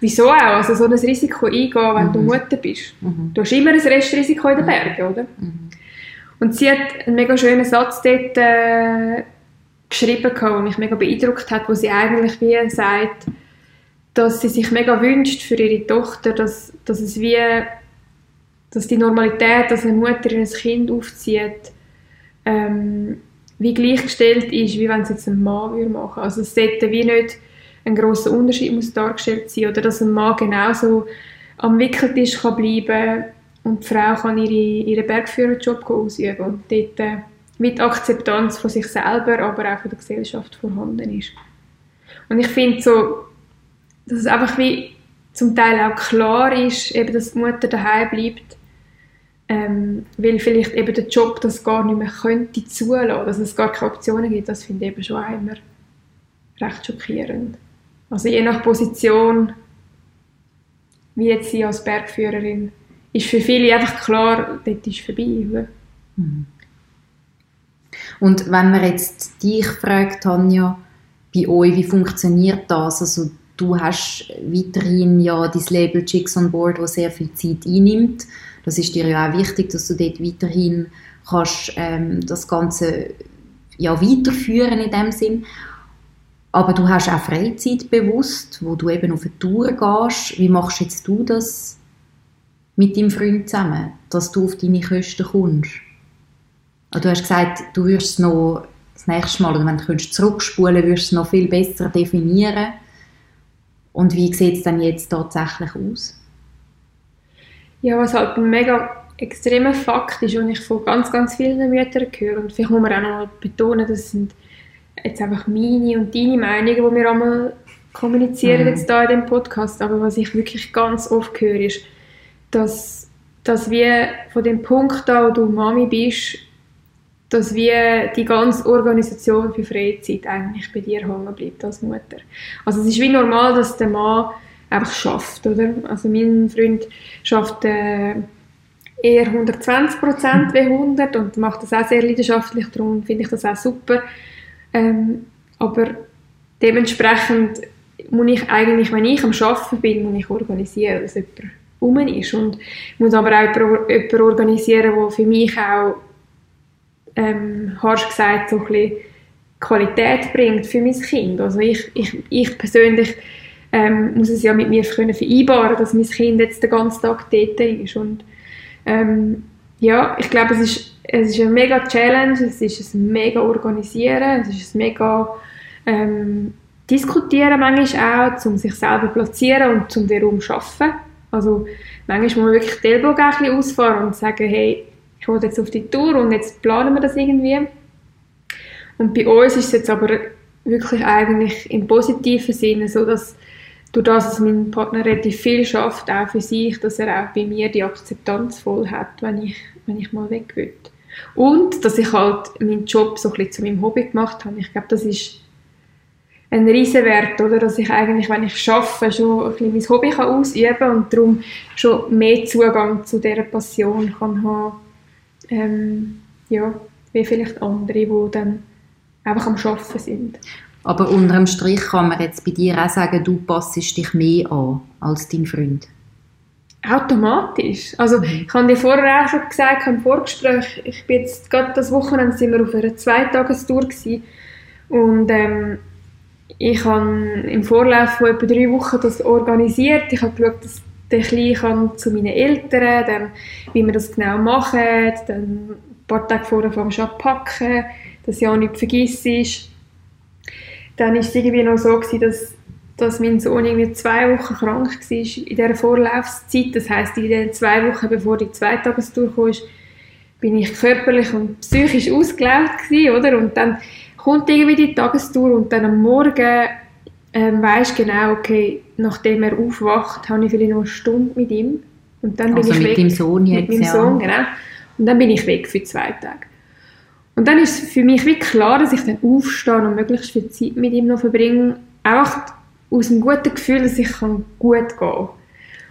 Wieso auch? Also so ein Risiko eingehen, wenn du Mhm. Mutter bist. Mhm. Du hast immer ein Restrisiko in den Bergen, oder? Mhm. Und sie hat einen mega schönen Satz dort äh, geschrieben, der mich mega beeindruckt hat, wo sie eigentlich wie sagt, dass sie sich mega wünscht für ihre Tochter, dass, dass es wie, dass die Normalität, dass eine Mutter ein Kind aufzieht, ähm, wie gleichgestellt ist, wie wenn es jetzt ein Mann würde machen. Also es sollte wie nicht ein grosser Unterschied muss dargestellt sein oder dass ein Mann genauso am Wickeltisch kann bleiben und die Frau kann ihre, ihren Bergführerjob ausüben und dort äh, die Akzeptanz von sich selber, aber auch von der Gesellschaft vorhanden ist. Und ich finde so, dass es einfach wie zum Teil auch klar ist, eben, dass die Mutter daheim bleibt, ähm, weil vielleicht eben der Job das gar nicht mehr könnte zulassen, dass es gar keine Optionen gibt, das finde ich eben schon auch immer recht schockierend. Also je nach Position, wie jetzt sie als Bergführerin, ist für viele einfach klar, dort ist vorbei. oder? Und wenn man jetzt dich fragt, Tanja, bei euch, wie funktioniert das? Also du hast weiterhin ja dein Label Chicks on Board, das sehr viel Zeit einnimmt. Das ist dir ja auch wichtig, dass du dort weiterhin kannst, ähm, das Ganze ja, weiterführen in dem Sinn. Aber du hast auch Freizeit bewusst, wo du eben auf eine Tour gehst. Wie machst jetzt du das mit deinem Freund zusammen, dass du auf deine Kosten kommst? Also Du hast gesagt, du würdest es noch das nächste Mal, oder wenn du könntest zurückspulen würdest du es noch viel besser definieren. Und wie sieht es dann jetzt tatsächlich aus? Ja, was halt ein mega extremer Fakt ist, und ich von ganz, ganz vielen Müttern höre, und vielleicht muss man auch noch betonen, das sind jetzt einfach meine und deine Meinungen, die wir einmal kommunizieren Mhm. jetzt da in dem Podcast, aber was ich wirklich ganz oft höre, ist, dass, dass wir von dem Punkt an, wo du Mami bist, dass wir die ganze Organisation für Freizeit eigentlich bei dir hängen bleibt als Mutter. Also es ist wie normal, dass der Mann einfach schafft, oder? Also mein Freund schafft äh, eher 120 Prozent wie 100 und macht das auch sehr leidenschaftlich, darum finde ich das auch super. Ähm, aber dementsprechend muss ich eigentlich, wenn ich am Arbeiten bin, muss ich organisieren, dass jemand rum ist und muss aber auch jemanden organisieren, der für mich auch ähm, harsch gesagt, so ein bisschen Qualität bringt für mein Kind. Also ich, ich, ich persönlich ähm, muss es ja mit mir können vereinbaren, dass mein Kind jetzt den ganzen Tag dort ist. Und ähm, ja, ich glaube, es ist, es ist eine mega Challenge, es ist ein mega Organisieren, es ist ein mega ähm, Diskutieren manchmal auch, um sich selber platzieren und um den Raum zu schaffen. Also manchmal muss man wirklich die Ellbogen ein bisschen ausfahren und sagen, hey, ich will jetzt auf die Tour und jetzt planen wir das irgendwie. Und bei uns ist es jetzt aber wirklich eigentlich im positiven Sinne so, dass durch das, dass mein Partner relativ viel schafft, auch für sich, dass er auch bei mir die Akzeptanz voll hat, wenn ich, wenn ich mal weg will. Und dass ich halt meinen Job so ein bisschen zu meinem Hobby gemacht habe. Ich glaube, das ist ein Riesenwert, oder? Dass ich eigentlich, wenn ich arbeite, schon ein bisschen mein Hobby kann ausüben kann und darum schon mehr Zugang zu dieser Passion kann haben. Ähm, ja, wie vielleicht andere, die dann einfach am Arbeiten sind. Aber unter dem Strich kann man jetzt bei dir auch sagen, du passest dich mehr an als dein Freund. Automatisch. Also ich habe dir vorher auch schon gesagt, im Vorgespräch, ich bin jetzt gerade das Wochenende sind wir auf einer Zweitagestour gewesen und ähm, ich habe im Vorlauf von etwa drei Wochen das organisiert. Ich habe geschaut, dass der Kleine kann zu meinen Eltern, dann, wie wir das genau machen, dann ein paar Tage vorher vom schon packen, dass ja nicht vergisst. Dann war es irgendwie noch so, gewesen, dass, dass mein Sohn irgendwie zwei Wochen krank war in dieser Vorlaufzeit. Das heisst, in den zwei Wochen, bevor die Zweitagestour kam, bin ich körperlich und psychisch ausgelaugt gewesen, oder? Und dann kommt irgendwie die Tagestour und dann am Morgen ähm, weisst genau, okay, nachdem er aufwacht, habe ich vielleicht noch eine Stunde mit ihm. Und dann also bin ich mit weg. dem Sohn jetzt, Mit meinem ja. Sohn, genau. Und dann bin ich weg für zwei Tage. Und dann ist es für mich wie klar, dass ich dann aufstehe und möglichst viel Zeit mit ihm noch verbringe. Auch aus einem guten Gefühl, dass ich kann gut gehen kann.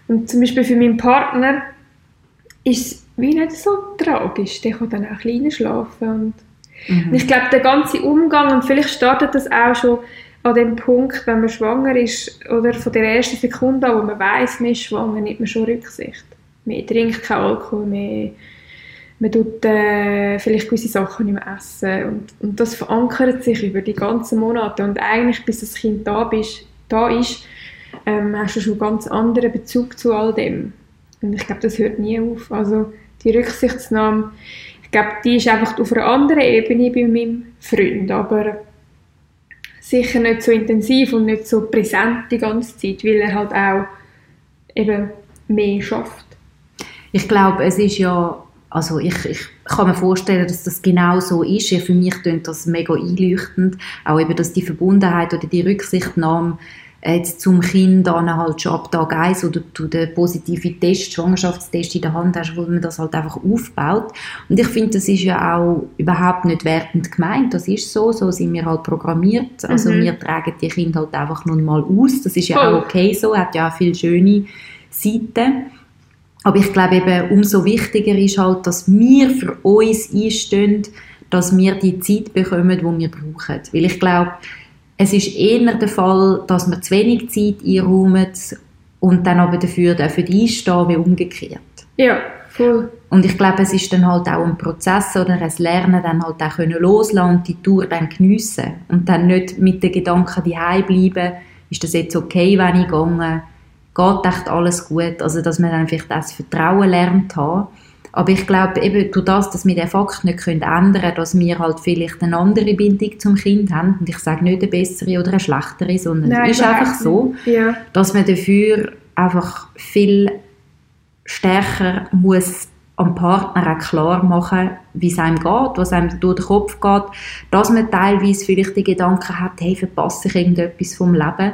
Und zum Beispiel für meinen Partner ist es wie nicht so tragisch. Der kann dann auch kleiner schlafen. Und Mhm. und ich glaube, der ganze Umgang, und vielleicht startet das auch schon an dem Punkt, wenn man schwanger ist, oder von der ersten Sekunde an, wo man weiß, man ist schwanger, nimmt man schon Rücksicht. Man trinkt keinen Alkohol mehr, man tut äh, vielleicht gewisse Sachen nicht mehr essen. Und, und das verankert sich über die ganzen Monate. Und eigentlich, bis das Kind da, bist, da ist, ähm, hast du schon einen ganz anderen Bezug zu all dem. Und ich glaube, das hört nie auf. Also die Rücksichtnahme, ich glaube, die ist einfach auf einer anderen Ebene bei meinem Freund, aber sicher nicht so intensiv und nicht so präsent die ganze Zeit, weil er halt auch eben mehr schafft. Ich glaube, es ist ja, also ich, ich kann mir vorstellen, dass das genau so ist. Ja, für mich klingt das mega einleuchtend. Auch eben, dass die Verbundenheit oder die Rücksichtnahme jetzt zum Kind dann halt schon ab Tag 1 oder du den positiven Test, Schwangerschaftstest in der Hand hast, wo man das halt einfach aufbaut. Und ich finde, das ist ja auch überhaupt nicht wertend gemeint. Das ist so, so sind wir halt programmiert. Also Mhm. wir tragen die Kinder halt einfach nun mal aus. Das ist ja Voll. auch okay so, hat ja auch viele schöne Seiten. Aber ich glaube eben, umso wichtiger ist halt, dass wir für uns einstehen, dass wir die Zeit bekommen, die wir brauchen. Weil ich glaube, es ist eher der Fall, dass wir zu wenig Zeit einräumen und dann aber dafür dürfen einstehen, wie umgekehrt. Ja, voll. Und ich glaube, es ist dann halt auch ein Prozess oder ein Lernen, dann halt auch können loslassen und die Tour dann geniessen. Und dann nicht mit den Gedanken daheim bleiben, ist das jetzt okay, wenn ich gehe, geht echt alles gut. Also, dass man dann vielleicht das Vertrauen lernt haben. Aber ich glaube eben durch das, dass wir den Fakt nicht können ändern können, dass wir halt vielleicht eine andere Bindung zum Kind haben. Und ich sage nicht eine bessere oder eine schlechtere, sondern Nein, es ist einfach so. Ja. dass man dafür einfach viel stärker muss am Partner auch klar machen, wie es einem geht, was einem durch den Kopf geht, dass man teilweise vielleicht die Gedanken hat, hey, verpasse ich irgendetwas vom Leben.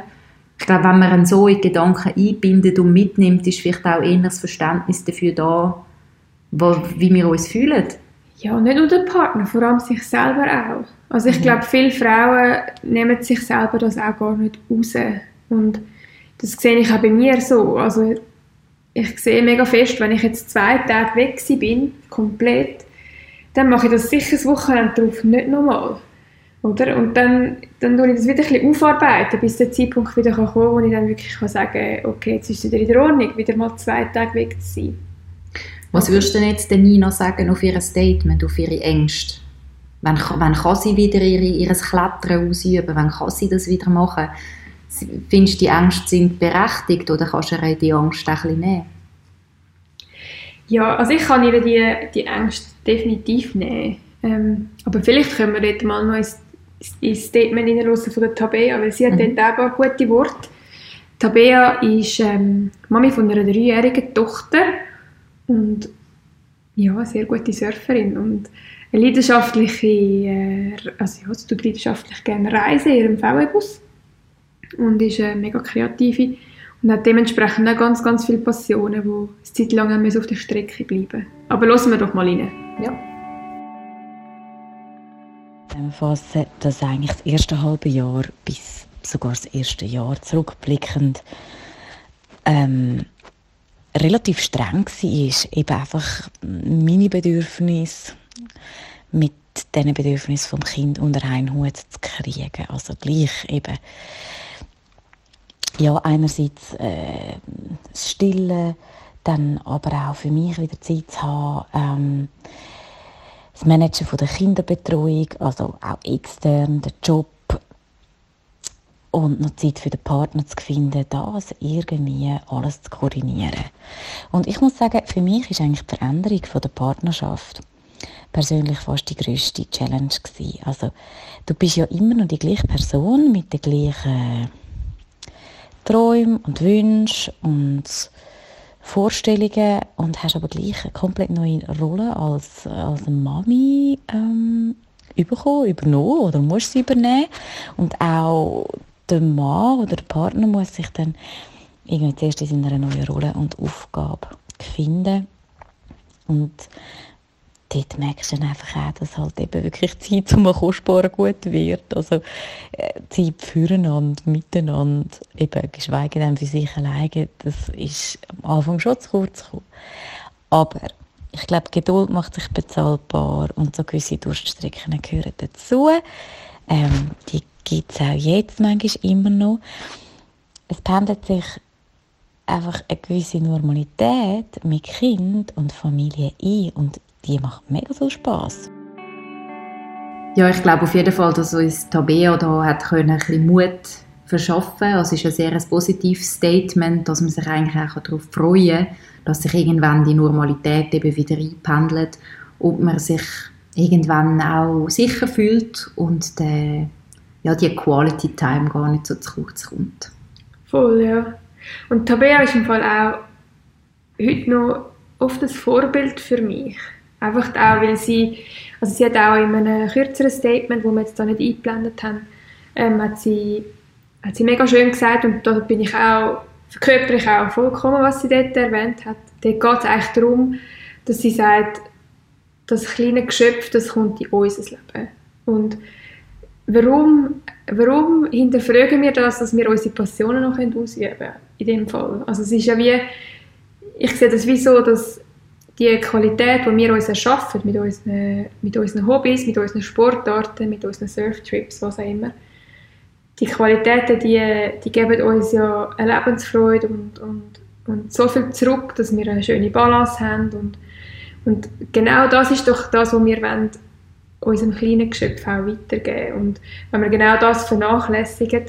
Ich glaube, wenn man einen so in Gedanken einbindet und mitnimmt, ist vielleicht auch eher das Verständnis dafür da, wo, wie wir uns fühlen. Ja, nicht nur der Partner, vor allem sich selber auch. Also ich Mhm. glaube, viele Frauen nehmen sich selber das auch gar nicht raus. Und das sehe ich auch bei mir so. Also ich sehe mega fest, wenn ich jetzt zwei Tage weg bin, komplett, dann mache ich das sicher das Wochenende drauf nicht nochmal. Oder? Und dann, dann tue ich das wieder ein bisschen aufarbeiten, bis der Zeitpunkt wieder kann kommen wo ich dann wirklich kann sagen kann, okay, jetzt ist es wieder in der Ordnung, wieder mal zwei Tage weg zu sein. Was würdest du denn jetzt der Nina sagen auf ihr Statement, auf ihre Ängste? Wann, wann kann sie wieder ihre, ihr Klettern ausüben? Wann kann sie das wieder machen? Findest du, die Ängste sind berechtigt oder kannst du ihr die Angst ein bisschen nehmen? Ja, also ich kann ihr die, die Ängste definitiv nehmen. Ähm, aber vielleicht können wir dort mal noch ein, ein Statement hineinhören von der Tabea, weil sie hat Mhm. dort auch ein paar gute Worte. Tabea ist ähm, Mami von einer dreijährigen Tochter und ja, eine sehr gute Surferin und eine leidenschaftliche, äh, also ja, sie tut leidenschaftlich gerne reisen in ihrem VW-Bus und ist eine mega kreative und hat dementsprechend auch ganz, ganz viele Passionen, die eine Zeit lang auf der Strecke bleiben Aber hören wir doch mal rein. Ja. Zusammenfassen, dass eigentlich das erste halbe Jahr bis sogar das erste Jahr zurückblickend ähm, relativ streng war. Eben einfach meine Bedürfnisse mit diesen Bedürfnissen vom Kind unter einen Hut zu kriegen. Also gleich eben ja, einerseits äh, das Stillen, dann aber auch für mich wieder Zeit zu haben, ähm, das Managen der Kinderbetreuung, also auch extern, der Job und noch Zeit für den Partner zu finden, das irgendwie alles zu koordinieren. Und ich muss sagen, für mich ist eigentlich die Veränderung der Partnerschaft persönlich fast die grösste Challenge gewesen. Also, du bist ja immer noch die gleiche Person mit den gleichen Träumen und Wünschen und Vorstellungen und hast aber gleich eine komplett neue Rolle als, als Mami ähm, bekommen, übernommen oder musst sie übernehmen. Und auch der Mann oder der Partner muss sich dann irgendwie zuerst in einer neuen Rolle und Aufgabe finden. Und dort merkst du dann einfach auch, dass halt eben wirklich Zeit zum Kostbaren gut wird. Also äh, Zeit füreinander, miteinander, eben geschweige denn für sich alleine, das ist am Anfang schon zu kurz gekommen. Aber ich glaube, Geduld macht sich bezahlbar und so gewisse Durststrecken gehören dazu. Ähm, die gibt es auch jetzt manchmal immer noch. Es pendelt sich einfach eine gewisse Normalität mit Kind und Familie ein und die macht mega viel Spaß. Ja, ich glaube auf jeden Fall, dass uns Tabea da hat können, ein bisschen Mut verschaffen. Es ist ein sehr ein positives Statement, dass man sich eigentlich auch darauf freuen kann, dass sich irgendwann die Normalität eben wieder einpendelt und man sich irgendwann auch sicher fühlt und der, ja, die Quality Time gar nicht so zu kurz kommt. Voll, ja. Und Tabea ist im Fall auch heute noch oft ein Vorbild für mich. Einfach auch, weil sie, also sie hat auch in einem kürzeren Statement, wo wir jetzt da nicht eingeblendet haben, ähm, hat, sie, hat sie mega schön gesagt und da bin ich auch, verkörper ich auch vollkommen, was sie dort erwähnt hat. Dort geht es eigentlich darum, dass sie sagt, das kleine Geschöpf, das kommt in unser Leben. Und warum, warum hinterfragen wir das, dass wir unsere Passionen noch ausüben können, in dem Fall? Also es ist ja wie, ich sehe das wie so, dass die Qualität, die wir uns erschaffen mit unseren, mit unseren Hobbys, mit unseren Sportarten, mit unseren Surftrips, was auch immer, die Qualitäten, die, die geben uns ja eine Lebensfreude und, und, und so viel zurück, dass wir eine schöne Balance haben und, und genau das ist doch das, was wir wollen, unserem kleinen Geschöpf auch weitergeben. Und wenn wir genau das vernachlässigen,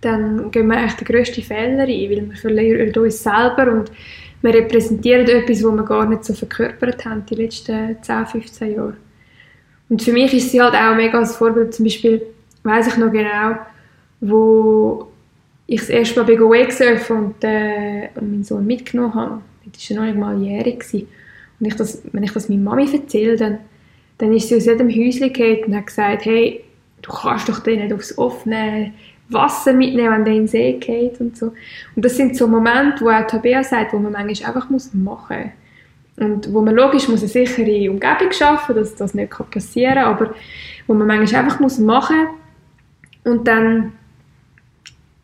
dann gehen wir eigentlich den grössten Fehler ein, weil wir verlieren uns selber und wir repräsentieren etwas, was wir gar nicht so verkörpert haben die letzten 10, 15 Jahre. Und für mich ist sie halt auch mega als Vorbild. Zum Beispiel weiß ich noch genau, wo ich das erste Mal Wake und, äh, und meinen Sohn mitgenommen habe. Das war noch nicht mal jährig. Und ich das, wenn ich das meiner Mami erzähle, dann, dann ist sie aus jedem Häuschen gegangen und hat gesagt, hey, du kannst doch den nicht aufs offene Wasser mitnehmen, wenn der in den See geht und so. Und das sind so Momente, wo auch Tabea sagt, wo man manchmal einfach muss machen muss. Und wo man logisch muss eine sichere Umgebung schaffen, dass das nicht passieren kann, aber wo man manchmal einfach muss machen und dann,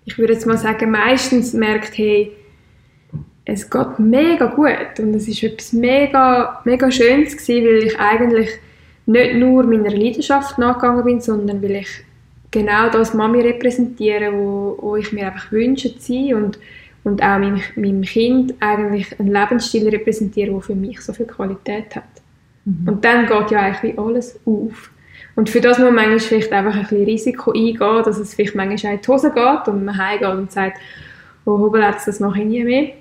ich würde jetzt mal sagen, meistens merkt, hey, es geht mega gut und es ist etwas mega, mega Schönes gewesen, weil ich eigentlich nicht nur meiner Leidenschaft nachgegangen bin, sondern weil ich genau das Mami repräsentieren, wo, wo ich mir einfach wünsche zu sein und, und auch meinem, meinem Kind eigentlich einen Lebensstil repräsentieren, der für mich so viel Qualität hat. Mhm. Und dann geht ja eigentlich alles auf. Und für das muss man manchmal vielleicht einfach ein bisschen Risiko eingehen, dass es vielleicht manchmal auch in die Hose geht und man heimgeht und sagt, oh, Hobel jetzt, das mache ich nie mehr.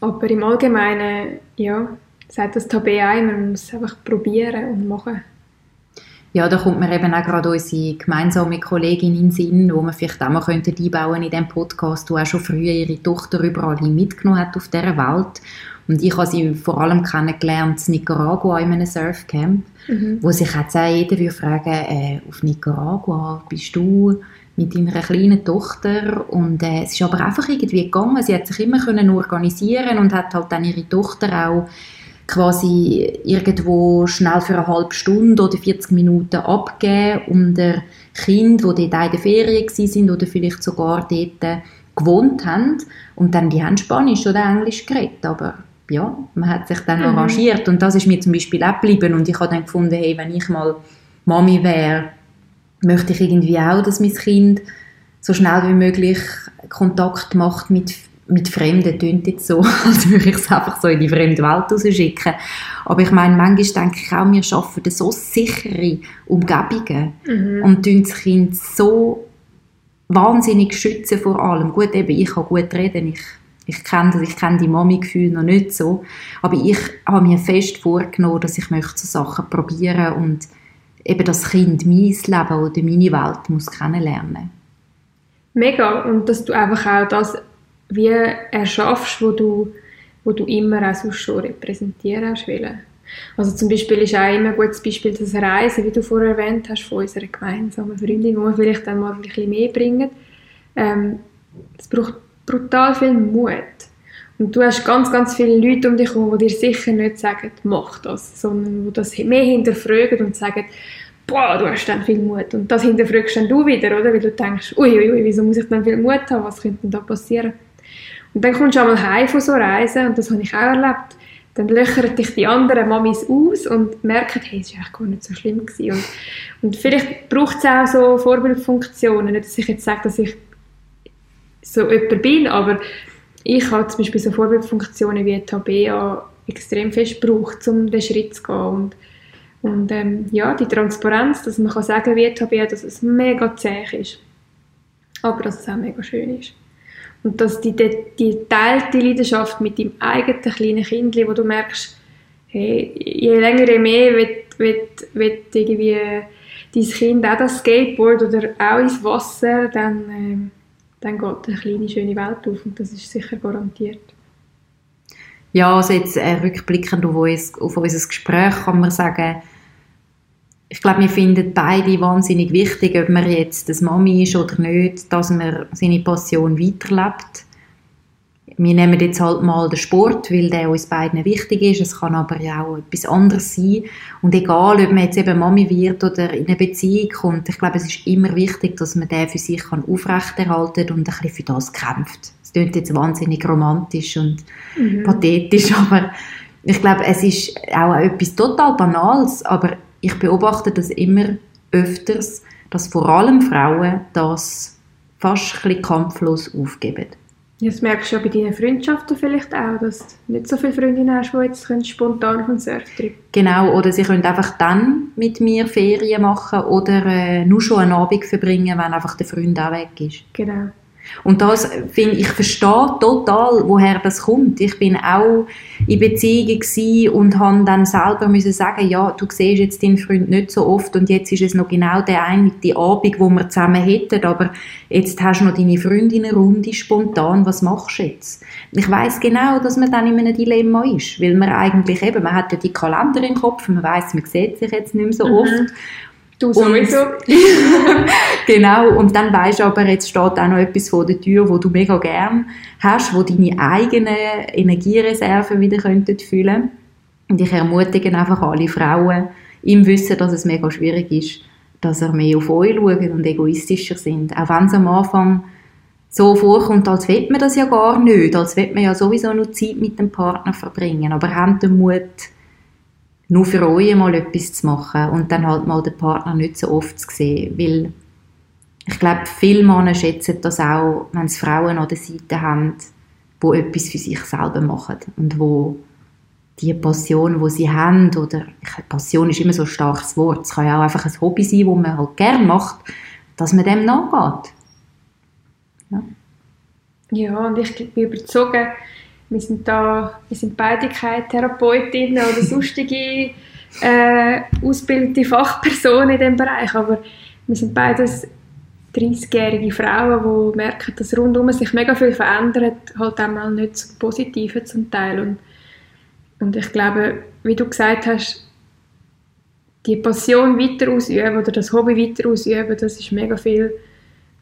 Aber im Allgemeinen, ja, sagt das Tabea ein, man muss es einfach probieren und machen. Ja, da kommt mir eben auch gerade unsere gemeinsame Kollegin in den Sinn, wo man vielleicht auch mal könnte einbauen in diesem Podcast, die auch schon früher ihre Tochter überall mitgenommen hat auf dieser Welt. Und ich habe sie vor allem kennengelernt in Nicaragua in einem Surfcamp, mhm. wo sich jetzt auch jeder würde fragen, äh, auf Nicaragua bist du mit deiner kleinen Tochter und äh, es ist aber einfach irgendwie gegangen, sie hat sich immer können organisieren und hat halt dann ihre Tochter auch quasi irgendwo schnell für eine halbe Stunde oder 40 Minuten abgeben unter Kind, die dort in der Ferien sind oder vielleicht sogar dort gewohnt haben und dann die haben Spanisch oder Englisch geredet, aber ja, man hat sich dann mhm. arrangiert und das ist mir zum Beispiel auch geblieben und ich habe dann gefunden, hey, wenn ich mal Mami wäre, möchte ich irgendwie auch, dass mein Kind so schnell wie möglich Kontakt macht mit mit Fremden tönt jetzt so, als würde ich es einfach so in die fremde Welt rausschicken. Aber ich meine, manchmal denke ich auch, wir schaffen so sichere Umgebungen mhm. und tun das Kind so wahnsinnig schützen vor allem. Gut, eben, ich kann gut reden, ich, ich kenne das, ich kenne die Mami-Gefühle noch nicht so, aber ich habe mir fest vorgenommen, dass ich möchte so Sachen probieren und eben das Kind mein Leben oder meine Welt muss kennenlernen. Mega und dass du einfach auch das wie erschaffst, wo du, wo du immer auch sonst schon repräsentieren wollen. Also zum Beispiel ist auch immer ein gutes Beispiel das Reisen, wie du vorher erwähnt hast, von unserer gemeinsamen Freundin, wo wir vielleicht dann mal ein bisschen mehr bringen. Ähm, es braucht brutal viel Mut. Und du hast ganz, ganz viele Leute um dich herum, die dir sicher nicht sagen, mach das, sondern die das mehr hinterfragen und sagen, boah, du hast dann viel Mut. Und das hinterfragst dann du wieder, oder? Weil du denkst, uiuiui, ui, wieso muss ich dann viel Mut haben, was könnte denn da passieren? Und dann kommst du einmal heim von so Reisen, und das habe ich auch erlebt, dann löchern dich die anderen Mamis aus und merken, hey, es war eigentlich gar nicht so schlimm gewesen. Und, und vielleicht braucht es auch so Vorbildfunktionen, nicht, dass ich jetzt sage, dass ich so jemand bin, aber ich habe zum Beispiel so Vorbildfunktionen wie Tabea extrem fest gebraucht, um den Schritt zu gehen und, und ähm, ja, die Transparenz, dass man kann sagen wie Tabea, dass es mega zäh ist, aber dass es auch mega schön ist. Und dass die, die, die teilte Leidenschaft mit deinem eigenen kleinen Kind, wo du merkst, hey, je länger, je mehr wird, wird, wird irgendwie dein Kind auch das Skateboard oder auch ins Wasser, dann, ähm, dann geht eine kleine, schöne Welt auf und das ist sicher garantiert. Ja, also jetzt äh, rückblickend auf, uns, auf unser Gespräch kann man sagen, ich glaube, wir finden beide wahnsinnig wichtig, ob man jetzt das Mami ist oder nicht, dass man seine Passion weiterlebt. Wir nehmen jetzt halt mal den Sport, weil der uns beiden wichtig ist. Es kann aber ja auch etwas anderes sein. Und egal, ob man jetzt eben Mami wird oder in eine Beziehung kommt, ich glaube, es ist immer wichtig, dass man den für sich kann aufrechterhalten und ein bisschen für das kämpft. Es klingt jetzt wahnsinnig romantisch und mhm. pathetisch, aber ich glaube, es ist auch etwas total Banales, aber ich beobachte das immer öfters, dass vor allem Frauen das fast ein kampflos aufgeben. Das merkst du ja bei deinen Freundschaften vielleicht auch, dass du nicht so viele Freundinnen hast, die jetzt spontan auf den Surftrip Genau, oder sie können einfach dann mit mir Ferien machen oder äh, nur schon einen Abend verbringen, wenn einfach der Freund auch weg ist. Genau. Und das finde ich verstehe total, woher das kommt. Ich bin auch in Beziehungen und habe dann selber müssen sagen, ja, du siehst jetzt deinen Freund nicht so oft und jetzt ist es noch genau der eine die Abend, wo wir zusammen hätten, aber jetzt hast du noch deine Freundin eine Runde spontan, was machst du jetzt? Ich weiß genau, dass man dann in einem Dilemma ist, weil man eigentlich eben, man hat ja die Kalender im Kopf, man weiß, man sieht sich jetzt nicht mehr so mhm. oft Du sowieso. genau, und dann weisst du aber, jetzt steht auch noch etwas vor der Tür, wo du mega gern hast, wo deine eigenen Energiereserven wieder könnten füllen Und ich ermutige einfach alle Frauen, im Wissen, dass es mega schwierig ist, dass er mehr auf euch schauen und egoistischer sind. Auch wenn es am Anfang so vorkommt, als will man das ja gar nicht, als will man ja sowieso nur Zeit mit dem Partner verbringen. Aber habt den Mut, nur für euch mal etwas zu machen und dann halt mal den Partner nicht so oft zu sehen, weil ich glaube, viele Männer schätzen das auch, wenn es Frauen an der Seite haben, wo etwas für sich selber machen und wo die Passion, wo sie haben, oder Passion ist immer so ein starkes Wort, es kann ja auch einfach ein Hobby sein, wo man halt gerne macht, dass man dem nachgeht. Ja, ja und ich bin überzeugt, wir sind da, wir sind beide keine Therapeutinnen oder sonstige äh, ausgebildete Fachpersonen in diesem Bereich, aber wir sind beides 30-jährige Frauen, die merken, dass rundum sich mega viel verändert, halt einmal nicht so Positive zum Teil. Und, und ich glaube, wie du gesagt hast, die Passion weiter ausüben oder das Hobby weiter ausüben, das ist mega viel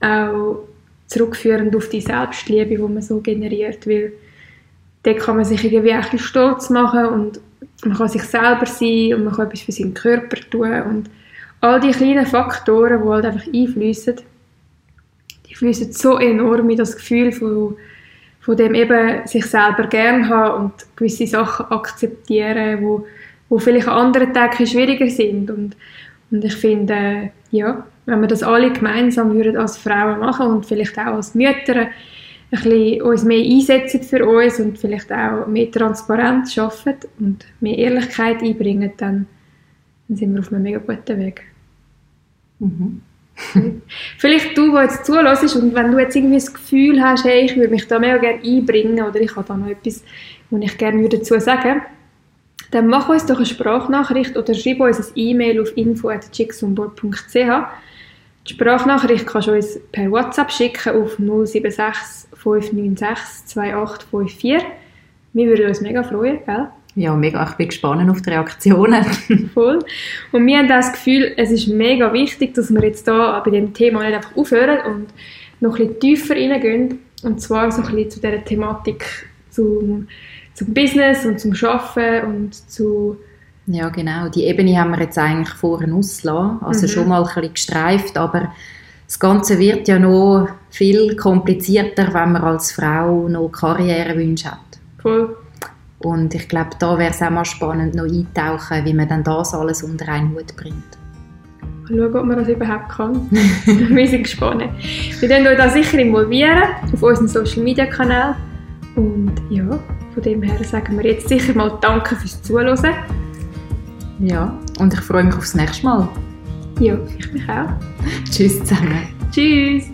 auch zurückführend auf die Selbstliebe, die man so generiert, weil dort kann man sich irgendwie ein bisschen stolz machen und man kann sich selber sein und man kann etwas für seinen Körper tun. Und all die kleinen Faktoren, die halt einfach einfließen, die fließen so enorm in das Gefühl von, von dem eben sich selber gern haben und gewisse Sachen akzeptieren, wo, wo vielleicht an anderen Tagen schwieriger sind. Und, und ich finde, ja, wenn wir das alle gemeinsam würden als Frauen machen und vielleicht auch als Mütter, ein bisschen uns mehr einsetzen für uns und vielleicht auch mehr Transparenz schaffen und mehr Ehrlichkeit einbringen, dann, dann sind wir auf einem mega guten Weg. Mhm. Vielleicht du, der jetzt zulässt und wenn du jetzt irgendwie das Gefühl hast, hey, ich würde mich da mega gerne einbringen oder ich habe da noch etwas, was ich gerne dazu sagen dann mach uns doch eine Sprachnachricht oder schreib uns ein E-Mail auf info.chicksonboard.ch Die Sprachnachricht kannst du uns per WhatsApp schicken auf 076 596 2854. Wir würden uns mega freuen, gell? Ja, mega. Ich bin gespannt auf die Reaktionen. Voll. Und wir haben das Gefühl, es ist mega wichtig, dass wir jetzt da bei dem Thema nicht einfach aufhören und noch ein bisschen tiefer reingehen. Und zwar so ein bisschen zu dieser Thematik zum, zum Business und zum Arbeiten und zu... Ja, genau. Die Ebene haben wir jetzt eigentlich vorhin ausgelassen. Also Mhm. schon mal ein bisschen gestreift, aber das Ganze wird ja noch viel komplizierter, wenn man als Frau noch Karrierewünsche hat. Voll. Und ich glaube, da wäre es auch mal spannend, noch eintauchen, wie man dann das alles unter einen Hut bringt. Schauen, ob man das überhaupt kann. wir sind gespannt. Wir werden euch da sicher involvieren auf unseren Social Media Kanal. Und ja, von dem her sagen wir jetzt sicher mal Danke fürs Zuhören. Ja, und ich freue mich aufs nächste Mal. Ja, ich mich auch. Tschüss zusammen. Tschüss!